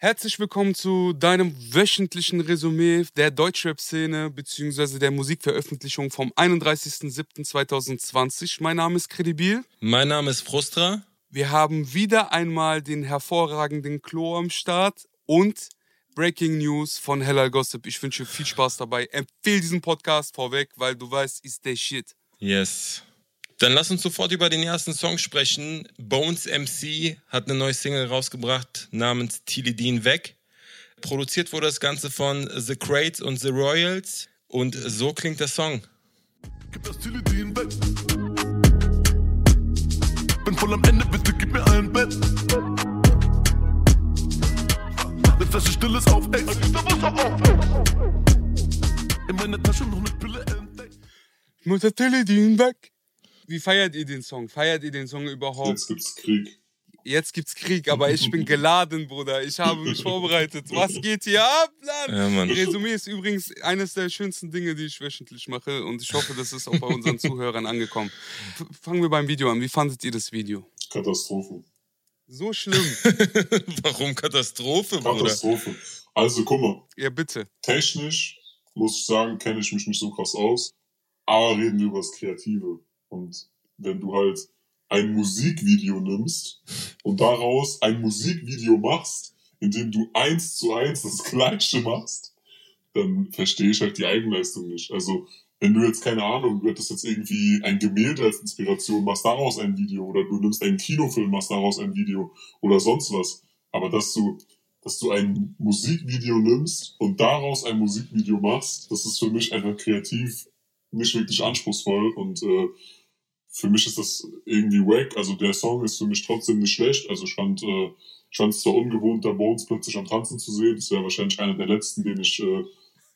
Herzlich willkommen zu deinem wöchentlichen Resümee der Deutschrap-Szene bzw. der Musikveröffentlichung vom 31.07.2020. Mein Name ist Credibil. Mein Name ist Frustra. Wir haben wieder einmal den hervorragenden Klo am Start und Breaking News von Hellal Gossip. Ich wünsche viel Spaß dabei. Empfehle diesen Podcast vorweg, weil du weißt, ist der Shit. Yes. Dann lass uns sofort über den ersten Song sprechen. Bones MC hat eine neue Single rausgebracht namens Tilly Dean Weg. Produziert wurde das Ganze von The Crates und The Royals. Und so klingt der Song. Gib das Tilly Dean weg. Bin voll am Ende, bitte gib mir ein Bett. Eine Flasche Stilles auf Ex. In meiner Tasche noch eine Pille entdeckt. Mutter Tilly Dean weg. Wie feiert ihr den Song? Feiert ihr den Song überhaupt? Jetzt gibt's Krieg. Jetzt gibt's Krieg, aber ich bin geladen, Bruder. Ich habe mich vorbereitet. Was geht hier ab, Land? Ja, Mann. Resümee ist übrigens eines der schönsten Dinge, die ich wöchentlich mache und ich hoffe, das ist auch bei unseren Zuhörern angekommen. Fangen wir beim Video an. Wie fandet ihr das Video? Katastrophe. So schlimm. Warum Katastrophe, Bruder? Katastrophe. Also, guck mal. Ja, bitte. Technisch, muss ich sagen, kenne ich mich nicht so krass aus. Aber reden wir über das Kreative. Und wenn du halt ein Musikvideo nimmst und daraus ein Musikvideo machst, in dem du eins zu eins das Gleiche machst, dann verstehe ich halt die Eigenleistung nicht. Also, wenn du jetzt, keine Ahnung, du hättest jetzt irgendwie ein Gemälde als Inspiration, machst daraus ein Video, oder du nimmst einen Kinofilm, machst daraus ein Video, oder sonst was. Aber dass du, dass du ein Musikvideo nimmst und daraus ein Musikvideo machst, das ist für mich einfach kreativ nicht wirklich anspruchsvoll und äh, für mich ist das irgendwie wack. Also der Song ist für mich trotzdem nicht schlecht. Also ich fand, äh, ich fand es zwar ungewohnt, da Bones plötzlich am Tanzen zu sehen. Das wäre wahrscheinlich einer der letzten, den ich äh,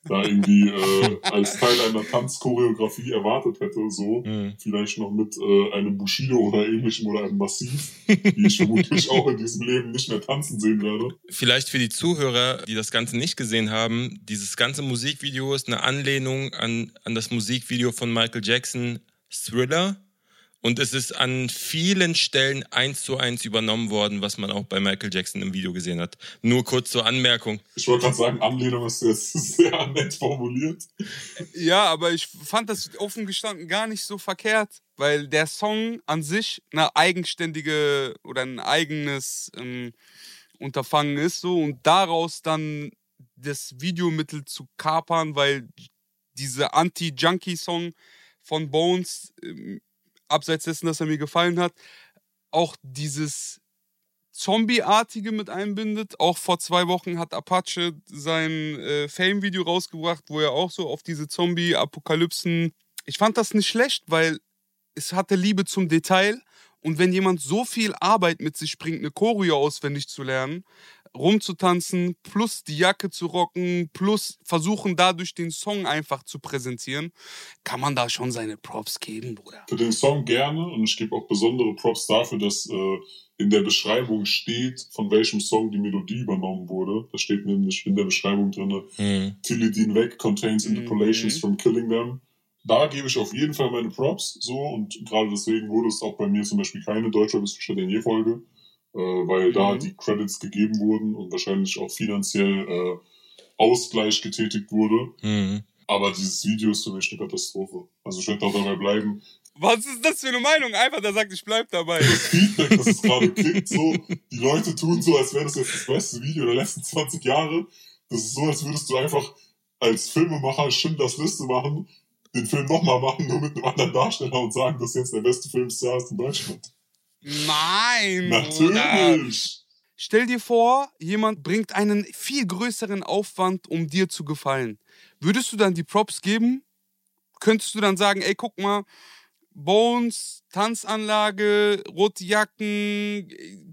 da irgendwie äh, als Teil einer Tanzchoreografie erwartet hätte. So mhm. vielleicht noch mit äh, einem Bushido oder ähnlichem oder einem Massiv, die ich vermutlich auch in diesem Leben nicht mehr tanzen sehen werde. Vielleicht für die Zuhörer, die das Ganze nicht gesehen haben, dieses ganze Musikvideo ist eine Anlehnung an, an das Musikvideo von Michael Jackson Thriller und es ist an vielen Stellen eins zu eins übernommen worden, was man auch bei Michael Jackson im Video gesehen hat. Nur kurz zur Anmerkung. Ich wollte gerade sagen, Anlehnung ist jetzt sehr nett formuliert. Ja, aber ich fand das offen gestanden gar nicht so verkehrt, weil der Song an sich eine eigenständige oder ein eigenes ähm, Unterfangen ist so und daraus dann das Videomittel zu kapern, weil diese Anti-Junkie-Song von Bones ähm, abseits dessen, dass er mir gefallen hat, auch dieses Zombie-artige mit einbindet. Auch vor zwei Wochen hat Apache sein äh, Fame-Video rausgebracht, wo er auch so auf diese Zombie-Apokalypsen. Ich fand das nicht schlecht, weil es hatte Liebe zum Detail. Und wenn jemand so viel Arbeit mit sich bringt, eine Choreo auswendig zu lernen, rumzutanzen, plus die Jacke zu rocken, plus versuchen dadurch den Song einfach zu präsentieren, kann man da schon seine Props geben, Bruder. Für den Song gerne und ich gebe auch besondere Props dafür, dass äh, in der Beschreibung steht, von welchem Song die Melodie übernommen wurde. Da steht nämlich in der Beschreibung drin, mhm. Tilly Dean Weg contains interpolations mhm. from killing them. Da gebe ich auf jeden Fall meine Props, so, und gerade deswegen wurde es auch bei mir zum Beispiel keine deutsche Wissenschaftler-Folge äh, weil mhm. da die Credits gegeben wurden und wahrscheinlich auch finanziell äh, Ausgleich getätigt wurde. Mhm. Aber dieses Video ist für mich eine Katastrophe. Also ich werde auch dabei bleiben. Was ist das für eine Meinung? Einfach, der sagt, ich bleib dabei. Das Feedback, das es gerade kriegt, so, die Leute tun so, als wäre das jetzt das beste Video der letzten 20 Jahre. Das ist so, als würdest du einfach als Filmemacher Schindlers Liste machen, den Film nochmal machen, nur mit einem anderen Darsteller und sagen, das ist jetzt der beste Filmstar in Deutschland. Nein, Natürlich. Stell dir vor, jemand bringt einen viel größeren Aufwand, um dir zu gefallen. Würdest du dann die Props geben? Könntest du dann sagen, ey, guck mal, Bones, Tanzanlage, rote Jacken,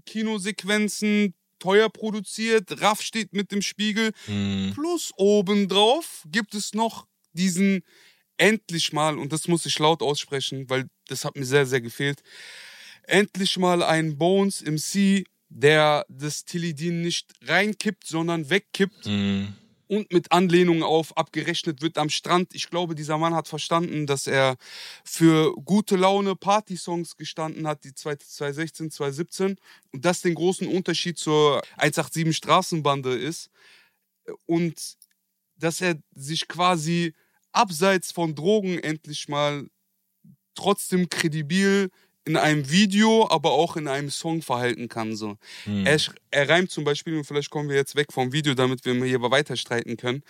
Kinosequenzen, teuer produziert, Raff steht mit dem Spiegel. Hm. Plus obendrauf gibt es noch diesen endlich mal, und das muss ich laut aussprechen, weil das hat mir sehr, sehr gefehlt, endlich mal ein Bones MC, der das Tilidin nicht reinkippt, sondern wegkippt. Mhm. und mit Anlehnung auf abgerechnet wird am Strand. Ich glaube, dieser Mann hat verstanden, dass er für gute Laune Party-Songs gestanden hat, die 2016, 2017 und das den großen Unterschied zur 187 Straßenbande ist und dass er sich quasi abseits von Drogen endlich mal trotzdem kredibil in einem Video, aber auch in einem Song verhalten kann. So. Hm. Er, er reimt zum Beispiel, und vielleicht kommen wir jetzt weg vom Video, damit wir hier weiter streiten können.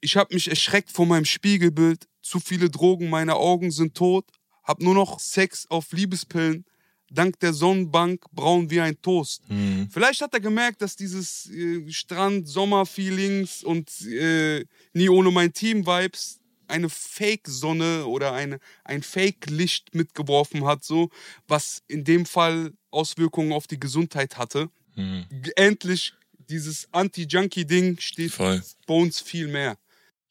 Ich habe mich erschreckt vor meinem Spiegelbild. Zu viele Drogen, meine Augen sind tot. Hab nur noch Sex auf Liebespillen. Dank der Sonnenbank braun wie ein Toast. Hm. Vielleicht hat er gemerkt, dass dieses äh, Strand-Sommer-Feelings und äh, nie ohne mein Team-Vibes eine Fake-Sonne oder eine, ein Fake-Licht mitgeworfen hat, so, was in dem Fall Auswirkungen auf die Gesundheit hatte. Hm. Endlich dieses Anti-Junkie-Ding steht Voll. bei uns viel mehr.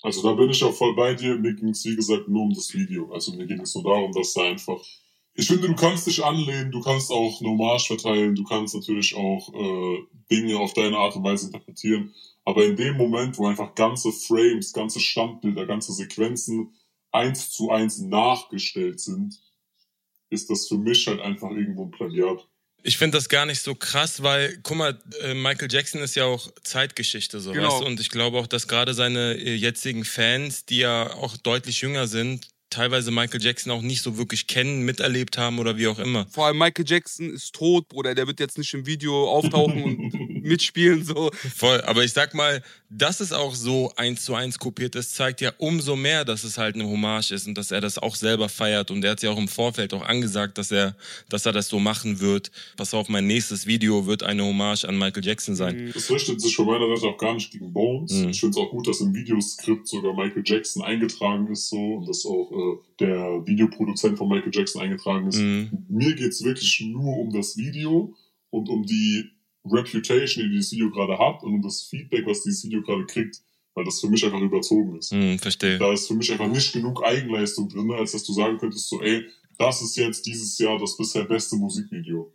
Also da bin ich auch voll bei dir. Mir ging es, wie gesagt, nur um das Video. Also mir ging es nur darum, dass da einfach... Ich finde, du kannst dich anlehnen, du kannst auch eine Hommage verteilen, du kannst natürlich auch äh, Dinge auf deine Art und Weise interpretieren. Aber in dem Moment, wo einfach ganze Frames, ganze Standbilder, ganze Sequenzen eins zu eins nachgestellt sind, ist das für mich halt einfach irgendwo ein Plagiat. Ich finde das gar nicht so krass, weil, guck mal, äh, Michael Jackson ist ja auch Zeitgeschichte, so, Genau. weißt du? Und ich glaube auch, dass gerade seine äh, jetzigen Fans, die ja auch deutlich jünger sind, teilweise Michael Jackson auch nicht so wirklich kennen, miterlebt haben oder wie auch immer. Vor allem Michael Jackson ist tot, Bruder. Der wird jetzt nicht im Video auftauchen und mitspielen, so. Voll, aber ich sag mal, dass es auch so eins zu eins kopiert ist, zeigt ja umso mehr, dass es halt eine Hommage ist und dass er das auch selber feiert. Und er hat ja auch im Vorfeld auch angesagt, dass er, dass er das so machen wird. Pass auf, mein nächstes Video wird eine Hommage an Michael Jackson sein. Das richtet sich von meiner Seite auch gar nicht gegen Bones. Mhm. Ich finde es auch gut, dass im Videoskript sogar Michael Jackson eingetragen ist so und dass auch äh, der Videoproduzent von Michael Jackson eingetragen ist. Mhm. Mir geht's wirklich nur um das Video und um die Reputation, die dieses Video gerade hat und um das Feedback, was dieses Video gerade kriegt, weil das für mich einfach überzogen ist. Mhm, verstehe. Da ist für mich einfach nicht genug Eigenleistung drin, als dass du sagen könntest, so, ey, das ist jetzt dieses Jahr das bisher beste Musikvideo.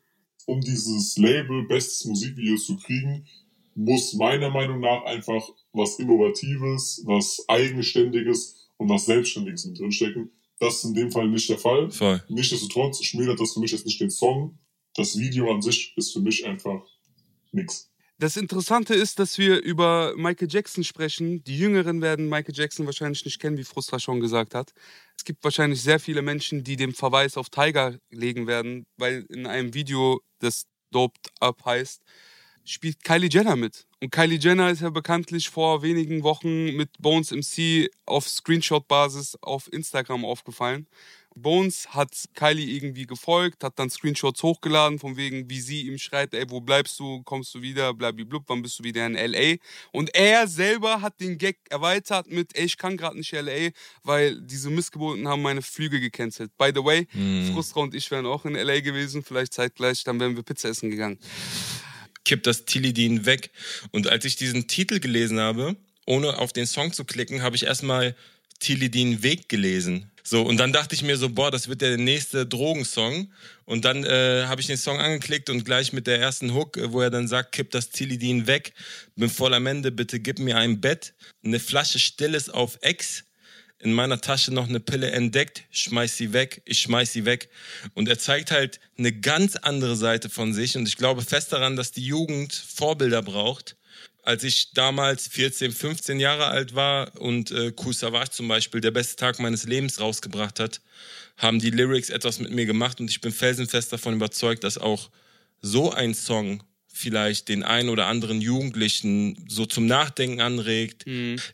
Um dieses Label bestes Musikvideo zu kriegen, muss meiner Meinung nach einfach was Innovatives, was Eigenständiges und was Selbstständiges mit drinstecken. Das ist in dem Fall nicht der Fall. Voll. Nichtsdestotrotz schmälert das für mich jetzt nicht den Song. Das Video an sich ist für mich einfach nix. Das Interessante ist, dass wir über Michael Jackson sprechen. Die Jüngeren werden Michael Jackson wahrscheinlich nicht kennen, wie Frustra schon gesagt hat. Es gibt wahrscheinlich sehr viele Menschen, die den Verweis auf Tiger legen werden, weil in einem Video, das Doped Up heißt, spielt Kylie Jenner mit. Und Kylie Jenner ist ja bekanntlich vor wenigen Wochen mit Bones MC auf Screenshot-Basis auf Instagram aufgefallen. Bones hat Kylie irgendwie gefolgt, hat dann Screenshots hochgeladen, von wegen, wie sie ihm schreibt, ey, wo bleibst du, kommst du wieder, blablablub, wann bist du wieder in L.A.? Und er selber hat den Gag erweitert mit, ey, ich kann gerade nicht L.A., weil diese Missgeburten haben meine Flüge gecancelt. By the way, Mhm. Frustra und ich wären auch in L.A. gewesen, vielleicht zeitgleich, dann wären wir Pizza essen gegangen. Kippt das Tilidin weg. Und als ich diesen Titel gelesen habe, ohne auf den Song zu klicken, habe ich erstmal Tilidin Weg gelesen. So, und dann dachte ich mir so, boah, das wird der nächste Drogensong. Und dann äh, habe ich den Song angeklickt und gleich mit der ersten Hook, äh, wo er dann sagt, kipp das Tilidin weg, bin voll am Ende, bitte gib mir ein Bett, eine Flasche Stilles auf Ex, in meiner Tasche noch eine Pille entdeckt, schmeiß sie weg, ich schmeiß sie weg. Und er zeigt halt eine ganz andere Seite von sich und ich glaube fest daran, dass die Jugend Vorbilder braucht. Als ich damals 14, 15 Jahre alt war und äh, Kool Savage zum Beispiel der beste Tag meines Lebens rausgebracht hat, haben die Lyrics etwas mit mir gemacht und ich bin felsenfest davon überzeugt, dass auch so ein Song vielleicht den einen oder anderen Jugendlichen so zum Nachdenken anregt.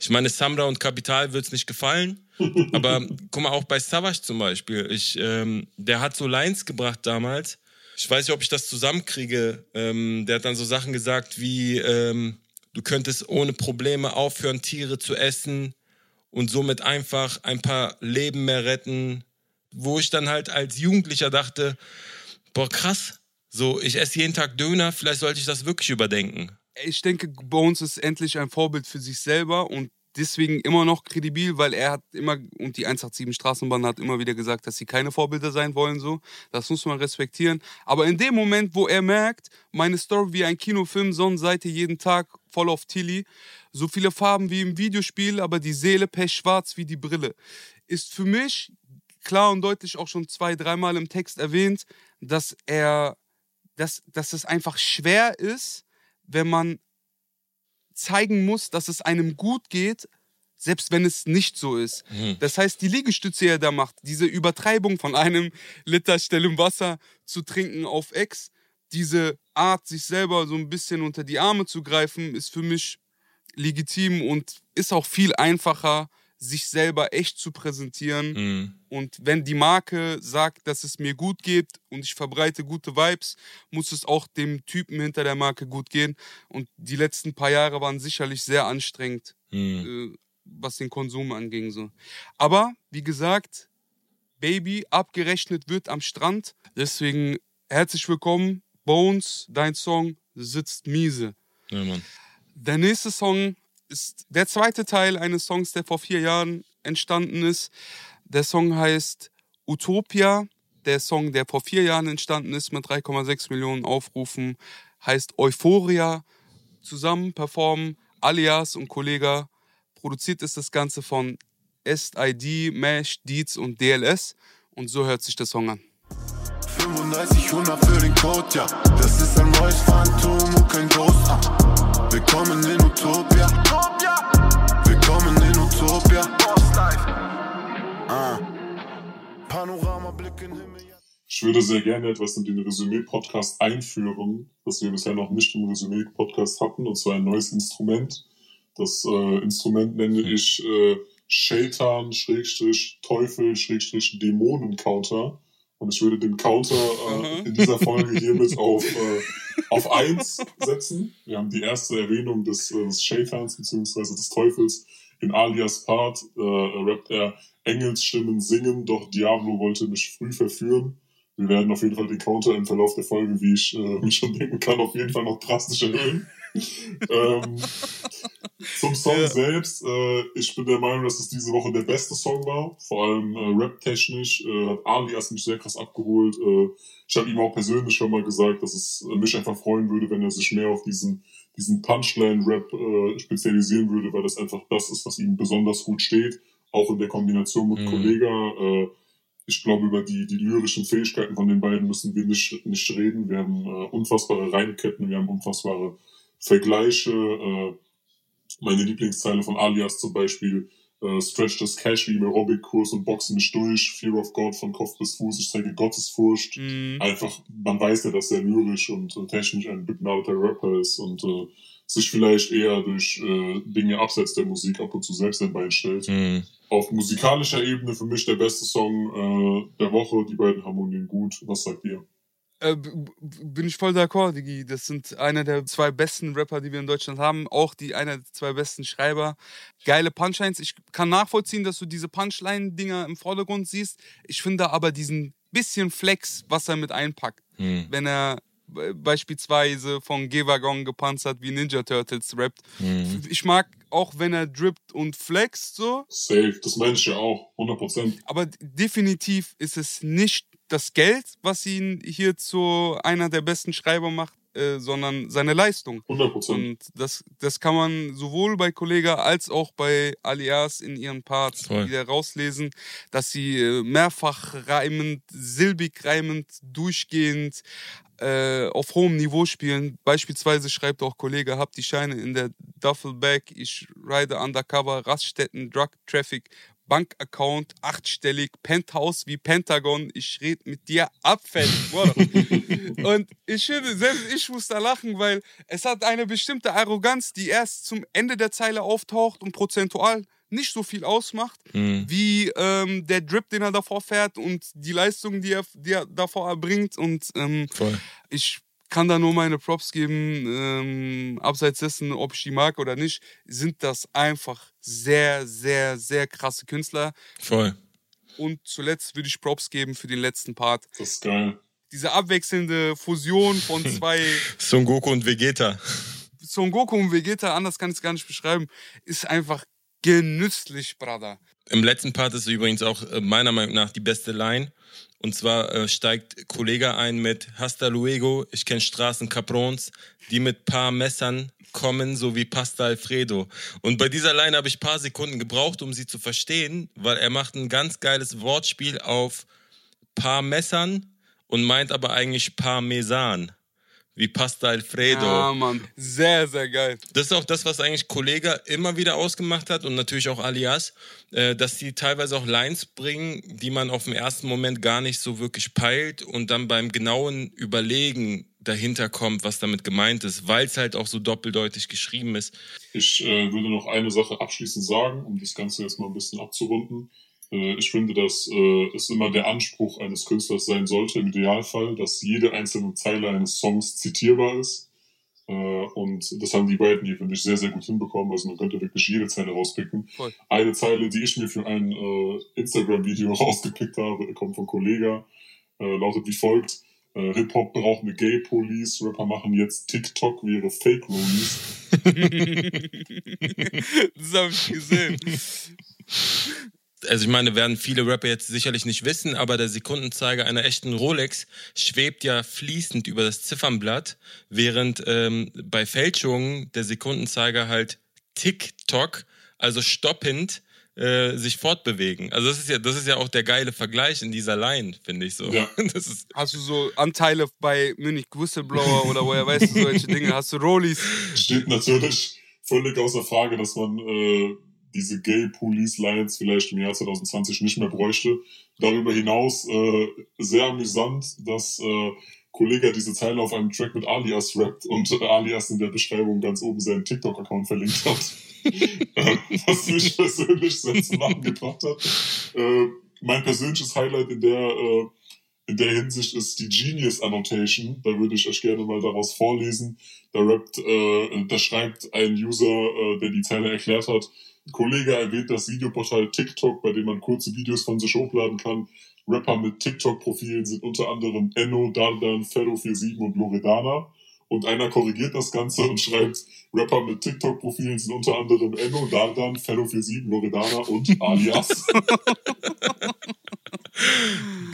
Ich meine, Samra und Kapital wird's nicht gefallen, aber guck mal, auch bei Savage zum Beispiel, ich, ähm, der hat so Lines gebracht damals. Ich weiß nicht, ob ich das zusammenkriege. Ähm, der hat dann so Sachen gesagt wie, ähm, du könntest ohne Probleme aufhören, Tiere zu essen und somit einfach ein paar Leben mehr retten. Wo ich dann halt als Jugendlicher dachte, boah, krass, so, ich esse jeden Tag Döner, vielleicht sollte ich das wirklich überdenken. ich denke, Bones ist endlich ein Vorbild für sich selber und deswegen immer noch kredibil, weil er hat immer, und die 187 Straßenbahn hat immer wieder gesagt, dass sie keine Vorbilder sein wollen, so. Das muss man respektieren. Aber in dem Moment, wo er merkt, meine Story wie ein Kinofilm, Sonnenseite jeden Tag, voll auf Tilly, so viele Farben wie im Videospiel, aber die Seele pechschwarz wie die Brille, ist für mich klar und deutlich auch schon zwei, dreimal im Text erwähnt, dass er, dass, dass es einfach schwer ist, wenn man zeigen muss, dass es einem gut geht, selbst wenn es nicht so ist. Mhm. Das heißt, die Liegestütze, die er da macht, diese Übertreibung von einem Liter stillem Wasser zu trinken auf Ex, diese Art, sich selber so ein bisschen unter die Arme zu greifen, ist für mich legitim und ist auch viel einfacher, sich selber echt zu präsentieren. Mhm. Und wenn die Marke sagt, dass es mir gut geht und ich verbreite gute Vibes, muss es auch dem Typen hinter der Marke gut gehen. Und die letzten paar Jahre waren sicherlich sehr anstrengend, Mhm. äh, was den Konsum anging. So. Aber wie gesagt, Baby abgerechnet wird am Strand. Deswegen herzlich willkommen, Bones, dein Song sitzt miese. Ja. Der nächste Song ist der zweite Teil eines Songs, der vor vier Jahren entstanden ist. Der Song heißt Utopia. Der Song, der vor vier Jahren entstanden ist mit 3,6 Millionen Aufrufen, heißt Euphoria. Zusammen performen Alias und Kollega. Produziert ist das Ganze von SID, Mesh, Deeds und DLS. Und so hört sich der Song an. 35 100 für den Code, ja. Das ist ein neues Phantom und kein Ghost. Ah. Willkommen in Utopia. Willkommen in Utopia. Ah. Panoramablick in Himmel. Ich würde sehr gerne etwas in den Resümee-Podcast einführen, das wir bisher noch nicht im Resümee-Podcast hatten, und zwar ein neues Instrument. Das äh, Instrument nenne ich äh, Shaitan, Und ich würde den Counter äh, Mhm. in dieser Folge hiermit auf, äh, auf eins setzen. Wir haben die erste Erwähnung des, äh, des Shaitans beziehungsweise des Teufels. In Alias Part äh, rappt er Engelsstimmen singen, doch Diablo wollte mich früh verführen. Wir werden auf jeden Fall den Counter im Verlauf der Folge, wie ich äh, mich schon denken kann, auf jeden Fall noch drastisch erhöhen. ähm, zum Song Ja. selbst, äh, ich bin der Meinung, dass es diese Woche der beste Song war. Vor allem äh, rap-technisch äh, hat Alias mich sehr krass abgeholt. Äh, ich habe ihm auch persönlich schon mal gesagt, dass es mich einfach freuen würde, wenn er sich mehr auf diesen, diesen Punchline-Rap äh, spezialisieren würde, weil das einfach das ist, was ihm besonders gut steht. Auch in der Kombination mit Mhm. Kollega. Äh, ich glaube, über die, die lyrischen Fähigkeiten von den beiden müssen wir nicht, nicht reden. Wir haben äh, unfassbare Reimketten, wir haben unfassbare Vergleiche. Äh, meine Lieblingszeile von Alias zum Beispiel, äh, Stretch das Cash wie im Aerobic-Kurs und boxe mich durch, Fear of God von Kopf bis Fuß, ich zeige Gottesfurcht. Mhm. Einfach, man weiß ja, dass er lyrisch und äh, technisch ein begnadeter Rapper ist und äh, sich vielleicht eher durch äh, Dinge abseits der Musik ab und zu selbst ein Bein stellt. Mhm. Auf musikalischer Ebene für mich der beste Song äh, der Woche. Die beiden harmonieren gut. Was sagt ihr? Äh, bin ich voll d'accord, Digi. Das sind einer der zwei besten Rapper, die wir in Deutschland haben. Auch die einer der zwei besten Schreiber. Geile Punchlines. Ich kann nachvollziehen, dass du diese Punchline-Dinger im Vordergrund siehst. Ich finde aber diesen bisschen Flex, was er mit einpackt. Mhm. Wenn er beispielsweise von G-Wagon gepanzert wie Ninja Turtles rappt. Mhm. Ich mag auch, wenn er drippt und flext so. Safe. Das meine ich ja auch. 100 Prozent. Aber definitiv ist es nicht das Geld, was ihn hier zu einer der besten Schreiber macht, äh, sondern seine Leistung. 100 Prozent. Und das, das kann man sowohl bei Kollega als auch bei Alias in ihren Parts Voll. wieder rauslesen, dass sie äh, mehrfach reimend, silbig reimend, durchgehend äh, auf hohem Niveau spielen. Beispielsweise schreibt auch Kollege, hab die Scheine in der Duffelbag, ich ride undercover, Raststätten, Drug Traffic, Bankaccount, achtstellig, Penthouse wie Pentagon, ich red mit dir abfällig. Und ich finde, selbst ich muss da lachen, weil es hat eine bestimmte Arroganz, die erst zum Ende der Zeile auftaucht und prozentual nicht so viel ausmacht, Mhm. wie ähm, der Drip, den er davor fährt und die Leistung, die er, die er davor erbringt. Und ähm, ich kann da nur meine Props geben, ähm, abseits dessen, ob ich die mag oder nicht, sind das einfach sehr, sehr, sehr krasse Künstler. Voll. Und zuletzt würde ich Props geben für den letzten Part. Das ist geil. Diese abwechselnde Fusion von zwei Son Goku und Vegeta. Son Goku und Vegeta, anders kann ich es gar nicht beschreiben, ist einfach genüsslich, Brother. Im letzten Part ist übrigens auch äh, meiner Meinung nach die beste Line. Und zwar äh, steigt Kollege ein mit Hasta luego, ich kenne Straßen Caprons, die mit paar Messern kommen, so wie Pasta Alfredo. Und bei dieser Line habe ich paar Sekunden gebraucht, um sie zu verstehen, weil er macht ein ganz geiles Wortspiel auf paar Messern und meint aber eigentlich Parmesan. Wie Pasta Alfredo. Ja, Mann. Sehr, sehr geil. Das ist auch das, was eigentlich Kollega immer wieder ausgemacht hat und natürlich auch Alias, äh, dass die teilweise auch Lines bringen, die man auf den ersten Moment gar nicht so wirklich peilt und dann beim genauen Überlegen dahinter kommt, was damit gemeint ist, weil es halt auch so doppeldeutig geschrieben ist. Ich äh, würde noch eine Sache abschließend sagen, um das Ganze jetzt mal ein bisschen abzurunden. Äh, ich finde, dass äh, es immer der Anspruch eines Künstlers sein sollte, im Idealfall, dass jede einzelne Zeile eines Songs zitierbar ist. Äh, und das haben die beiden hier, finde ich, sehr, sehr gut hinbekommen. Also man könnte wirklich jede Zeile rauspicken. Voll. Eine Zeile, die ich mir für ein äh, Instagram-Video rausgepickt habe, kommt von Kollega, äh, lautet wie folgt. Äh, Hip-Hop braucht eine Gay-Police, Rapper machen jetzt TikTok wie ihre Fake-Rollies. das habe ich gesehen. Also ich meine, werden viele Rapper jetzt sicherlich nicht wissen, aber der Sekundenzeiger einer echten Rolex schwebt ja fließend über das Ziffernblatt, während ähm, bei Fälschungen der Sekundenzeiger halt TikTok, also stoppend, äh, sich fortbewegen. Also das ist ja, das ist ja auch der geile Vergleich in dieser Line, finde ich so. Ja. Das ist, Hast du so Anteile bei Munich Whistleblower oder woher weißt du solche Dinge? Hast du Rollies? steht natürlich völlig außer Frage, dass man äh, diese Gay Police Lines vielleicht im Jahr 2020 nicht mehr bräuchte. Darüber hinaus äh, sehr amüsant, dass äh, Kollege diese Zeile auf einem Track mit Alias rappt und äh, Alias in der Beschreibung ganz oben seinen TikTok-Account verlinkt hat. Äh, Was mich persönlich sehr zum Lachen gebracht hat. Äh, mein persönliches Highlight in der äh, in der Hinsicht ist die Genius Annotation. Da würde ich euch gerne mal daraus vorlesen. Da rappt, äh, da schreibt ein User, äh, der die Zeile erklärt hat, Kollege erwähnt das Videoportal TikTok, bei dem man kurze Videos von sich hochladen kann. Rapper mit TikTok-Profilen sind unter anderem Enno, Dardan, Ferro47 und Loredana. Und einer korrigiert das Ganze und schreibt, Rapper mit TikTok-Profilen sind unter anderem Enno, Dardan, Ferro47, Loredana und Alias.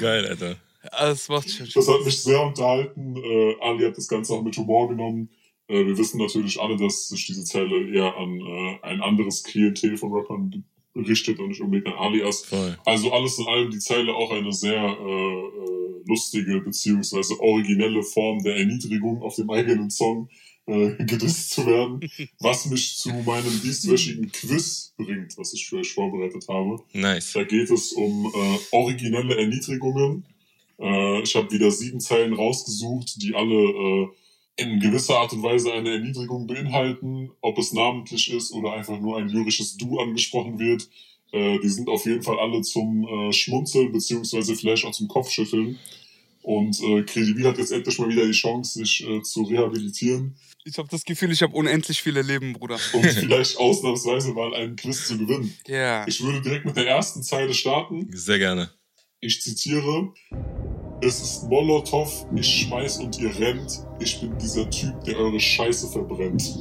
geil, Alter. Das macht schon Das hat mich sehr unterhalten. Äh, Ali hat das Ganze auch mit Humor genommen. Äh, wir wissen natürlich alle, dass sich diese Zeile eher an äh, ein anderes Klientel von Rappern richtet und nicht unbedingt an Alias. Voll. Also alles in allem die Zeile auch eine sehr äh, äh, lustige beziehungsweise originelle Form der Erniedrigung auf dem eigenen Song äh, gedisst zu werden, was mich zu meinem dieswöchigen Quiz bringt, was ich für euch vorbereitet habe. Nice. Da geht es um äh, originelle Erniedrigungen. Äh, ich habe wieder sieben Zeilen rausgesucht, die alle äh, in gewisser Art und Weise eine Erniedrigung beinhalten, ob es namentlich ist oder einfach nur ein lyrisches Du angesprochen wird. Äh, die sind auf jeden Fall alle zum äh, Schmunzeln beziehungsweise vielleicht auch zum Kopfschütteln. Und äh, Credibil hat jetzt endlich mal wieder die Chance, sich äh, zu rehabilitieren Ich habe das Gefühl, ich habe unendlich viele Leben, Bruder. und vielleicht ausnahmsweise mal einen Quiz zu gewinnen. Ja. Ich würde direkt mit der ersten Zeile starten. Sehr gerne. Ich zitiere, es ist Molotow, ich schmeiß und ihr rennt. Ich bin dieser Typ, der eure Scheiße verbrennt.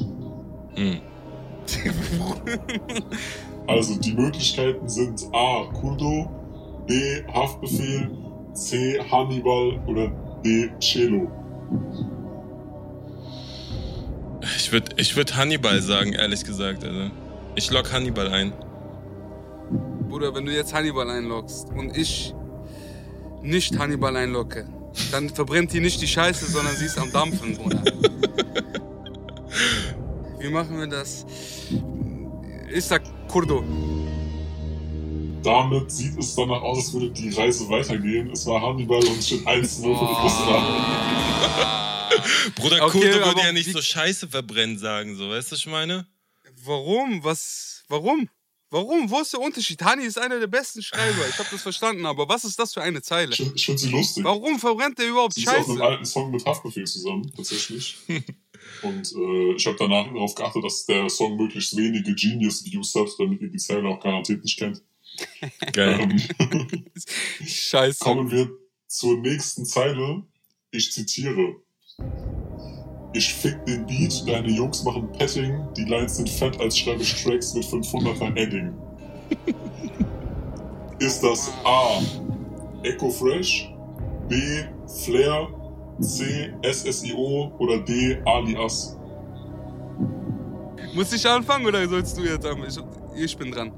Hm. Also die Möglichkeiten sind A. Kurdo, B. Haftbefehl, C. Hannibal oder D. Cello. Ich würde ich würd Hannibal sagen, ehrlich gesagt. Also. Ich lock Hannibal ein. Bruder, wenn du jetzt Hannibal einloggst und ich nicht Hannibal einlogge, dann verbrennt die nicht die Scheiße, sondern sie ist am Dampfen, Bruder. Wie machen wir das? Ich sag Kurdo. Damit sieht es danach aus, als würde die Reise weitergehen. Es war Hannibal und steht 1-0 für Russland. Bruder Okay, Kurdo würde ja nicht so Scheiße verbrennen sagen, so, weißt du, was ich meine? Warum? Was? Warum? Warum? Wo ist der Unterschied? Hani ist einer der besten Schreiber. Ich habe das verstanden, aber was ist das für eine Zeile? Ich, ich finde sie lustig. Warum verbrennt der überhaupt Sie ist auf einem Scheiße? alten Song mit Haftbefehl zusammen, tatsächlich. Und äh, ich habe danach darauf geachtet, dass der Song möglichst wenige Genius-Views hat, damit ihr die Zeile auch garantiert nicht kennt. Geil. Ähm, Scheiße. kommen wir zur nächsten Zeile. Ich zitiere. Ich fick den Beat, deine Jungs machen Petting, die Lines sind fett, als schreibe ich Tracks mit 500er Edding. Ist das A. Echo Fresh, B. Flair, C. SSIO oder D. Alias? Muss ich anfangen oder sollst du jetzt anfangen? Ich, ich bin dran.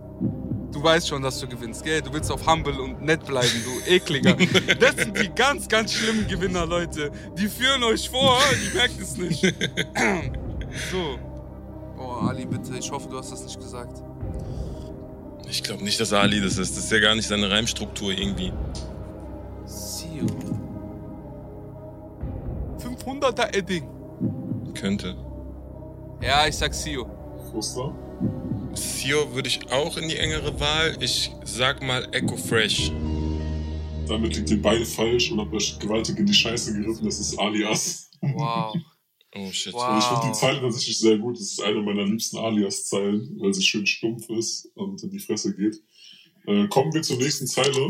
Du weißt schon, dass du gewinnst, gell? Du willst auf humble und nett bleiben, du ekliger. Das sind die ganz, ganz schlimmen Gewinner, Leute. Die führen euch vor, die merkt es nicht. So. Oh, Ali, bitte, ich hoffe, du hast das nicht gesagt. Ich glaube nicht, dass Ali das ist. Das ist ja gar nicht seine Reimstruktur irgendwie. Sio. 500er Edding. Könnte. Ja, ich sag Sio. Fuster? Sio würde ich auch in die engere Wahl. Ich sag mal Echo Fresh. Damit liegt ihr beide falsch und habt euch gewaltig in die Scheiße gegriffen. Das ist Alias. Wow. Oh shit. Wow. Ich finde die Zeile tatsächlich sehr gut. Das ist eine meiner liebsten Alias-Zeilen, weil sie schön stumpf ist und in die Fresse geht. Äh, kommen wir zur nächsten Zeile.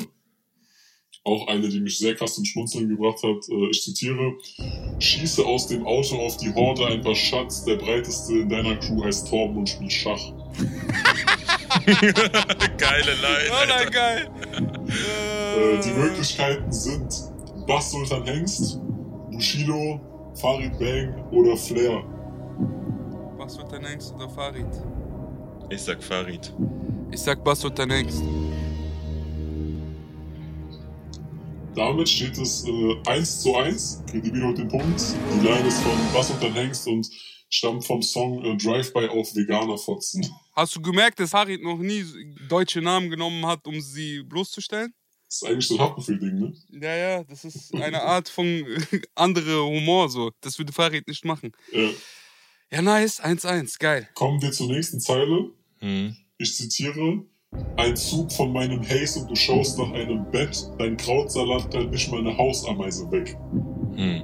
Auch eine, die mich sehr krass zum Schmunzeln gebracht hat. Äh, ich zitiere: Schieße aus dem Auto auf die Horde ein paar Schatz. Der breiteste in deiner Crew heißt Torben und spielt Schach. Geile Line. Oh, Alter. geil. Äh, die Möglichkeiten sind Bass Sultan Hengst, Bushido, Farid Bang oder Flair. Was wird dein Hengst oder Farid? Ich sag Farid. Ich sag Bass dein Hengst. Damit steht es äh, 1 zu 1. Credibil holt den Punkt. Die Line ist von Bass und dann Hengst und stammt vom Song äh, Drive-By auf Veganer Fotzen. Hast du gemerkt, dass Farid noch nie deutsche Namen genommen hat, um sie bloßzustellen? Das ist eigentlich so ein Haftbefehl-Ding, ne? Ja, ja, das ist eine Art von andere Humor so. Das würde Farid nicht machen. Äh, Ja, nice, 1-1, geil. kommen wir zur nächsten Zeile. Hm. Ich zitiere. Ein Zug von meinem Haze und du schaust nach einem Bett. Dein Krautsalat teilt nicht mal eine Hausameise weg. Hm.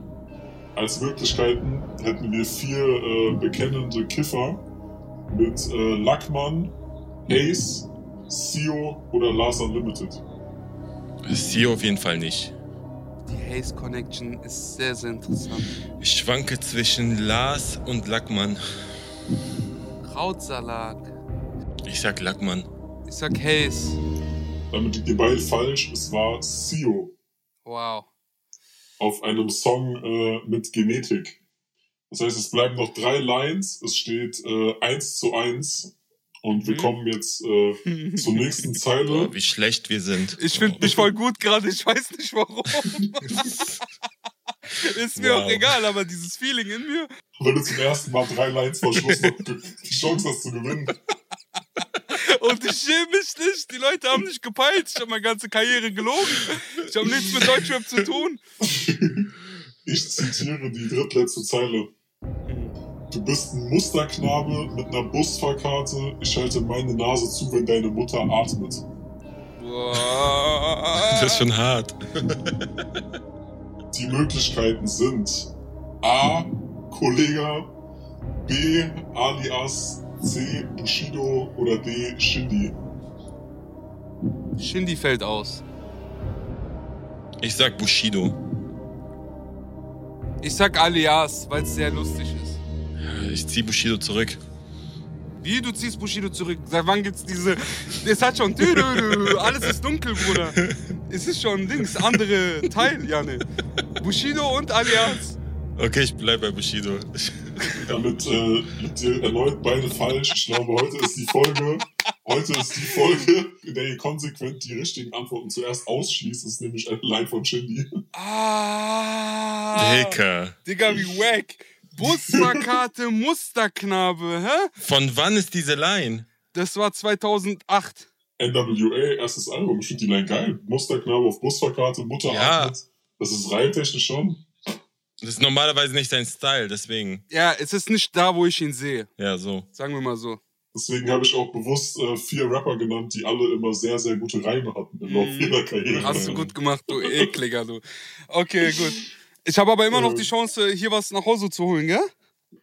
Als Möglichkeiten hätten wir vier äh, bekennende Kiffer mit äh, Lackmann, Ace, Sio oder Lars Unlimited. Sio auf jeden Fall nicht. Die Haze Connection ist sehr, sehr interessant. Ich schwanke zwischen Lars und Lackmann. Krautsalat. Ich sag Lackmann. Ich sag Haze. Damit liegt ihr beide falsch. Es war Sio Wow. auf einem Song äh, mit Genetik. Das heißt, es bleiben noch drei Lines. Es steht äh, 1 zu 1. Und wir Mhm. kommen jetzt äh, zur nächsten Zeile. Oh, wie schlecht wir sind. Ich finde mich voll gut gerade, ich weiß nicht warum. Ist mir Wow. auch egal, aber dieses Feeling in mir. Wenn du zum ersten Mal drei Lines vor Schluss noch die Chance hast zu gewinnen. Und ich schäme mich nicht. Die Leute haben nicht gepeilt. Ich habe meine ganze Karriere gelogen. Ich habe nichts mit Deutschrap zu tun. Ich zitiere die drittletzte Zeile. Du bist ein Musterknabe mit einer Busfahrkarte. Ich halte meine Nase zu, wenn deine Mutter atmet. Boah. Das ist schon hart. Die Möglichkeiten sind A. Kollega, B. Alias, C. Bushido oder D. Shindy. Shindy fällt aus. Ich sag Bushido. Ich sag Alias, weil es sehr lustig ist. Ich zieh Bushido zurück. Wie, du ziehst Bushido zurück? Seit wann gibt's diese... Es hat schon... Alles ist dunkel, Bruder. Es ist schon Dings, andere Teil, Janne. Bushido und Alias. Okay, ich bleib bei Bushido. Damit äh, liegt ihr erneut beide falsch. Ich glaube, heute ist die Folge, heute ist die Folge, in der ihr konsequent die richtigen Antworten zuerst ausschließt. Das ist nämlich eine Line von Shindy. Ah. Dicker. Digga, wie wack. Busfahrkarte Musterknabe, hä? Von wann ist diese Line? Das war 2008. NWA, erstes Album. Ich finde die Line geil. Musterknabe auf Busfahrkarte, Mutter Ja. atmet. Das ist reintechnisch schon. Das ist normalerweise nicht sein Style, deswegen. Ja, es ist nicht da, wo ich ihn sehe. Ja, so. Sagen wir mal so. Deswegen habe ich auch bewusst äh, vier Rapper genannt, die alle immer sehr, sehr gute Reime hatten im Laufe Mhm. ihrer Karriere. Hast du gut gemacht, du ekliger, du. Okay, gut. Ich habe aber immer noch die Chance, hier was nach Hause zu holen, gell?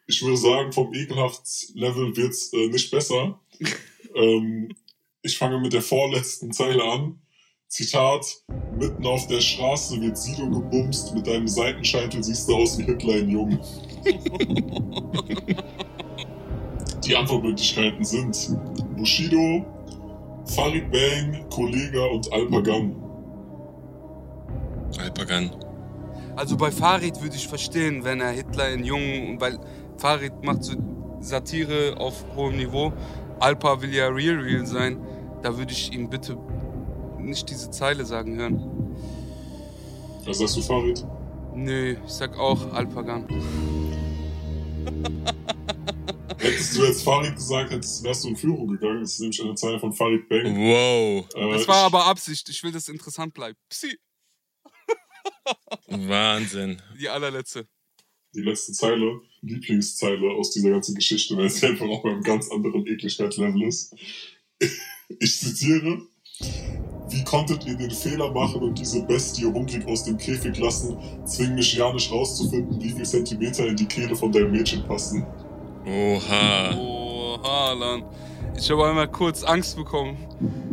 Ich würde sagen, vom Ekelhaft-Level wird's äh, nicht besser. ähm, ich fange mit der vorletzten Zeile an. Zitat, mitten auf der Straße wird Sido gebumst, mit deinem Seitenscheitel siehst du aus wie Hitler in Jung. Die Antwortmöglichkeiten sind Bushido, Farid Bang, Kollega und Alpagan. Alpagan. Also bei Farid würde ich verstehen, wenn er Hitler in Jungen, und weil Farid macht so Satire auf hohem Niveau. Alpa will ja real real sein. Da würde ich ihm bitte nicht diese Zeile sagen hören. Was sagst du, Farid? Nö, ich sag auch Alpagan. Hättest du jetzt Farid gesagt, hättest, wärst du in Führung gegangen. Das ist nämlich eine Zeile von Farid Bang. Wow. Äh, Das war aber Absicht. Ich will, dass es interessant bleibt. Psi, Wahnsinn. die allerletzte. die letzte Zeile, Lieblingszeile aus dieser ganzen Geschichte, weil es einfach auch beim ganz anderen Ekligkeitslevel ist. Ich zitiere. Wie konntet ihr den Fehler machen und diese Bestie hungrig aus dem Käfig lassen? Zwing mich ja nicht rauszufinden, wie viel Zentimeter in die Kehle von deinem Mädchen passen. Oha. Oh, Haaland. Ich habe einmal kurz Angst bekommen.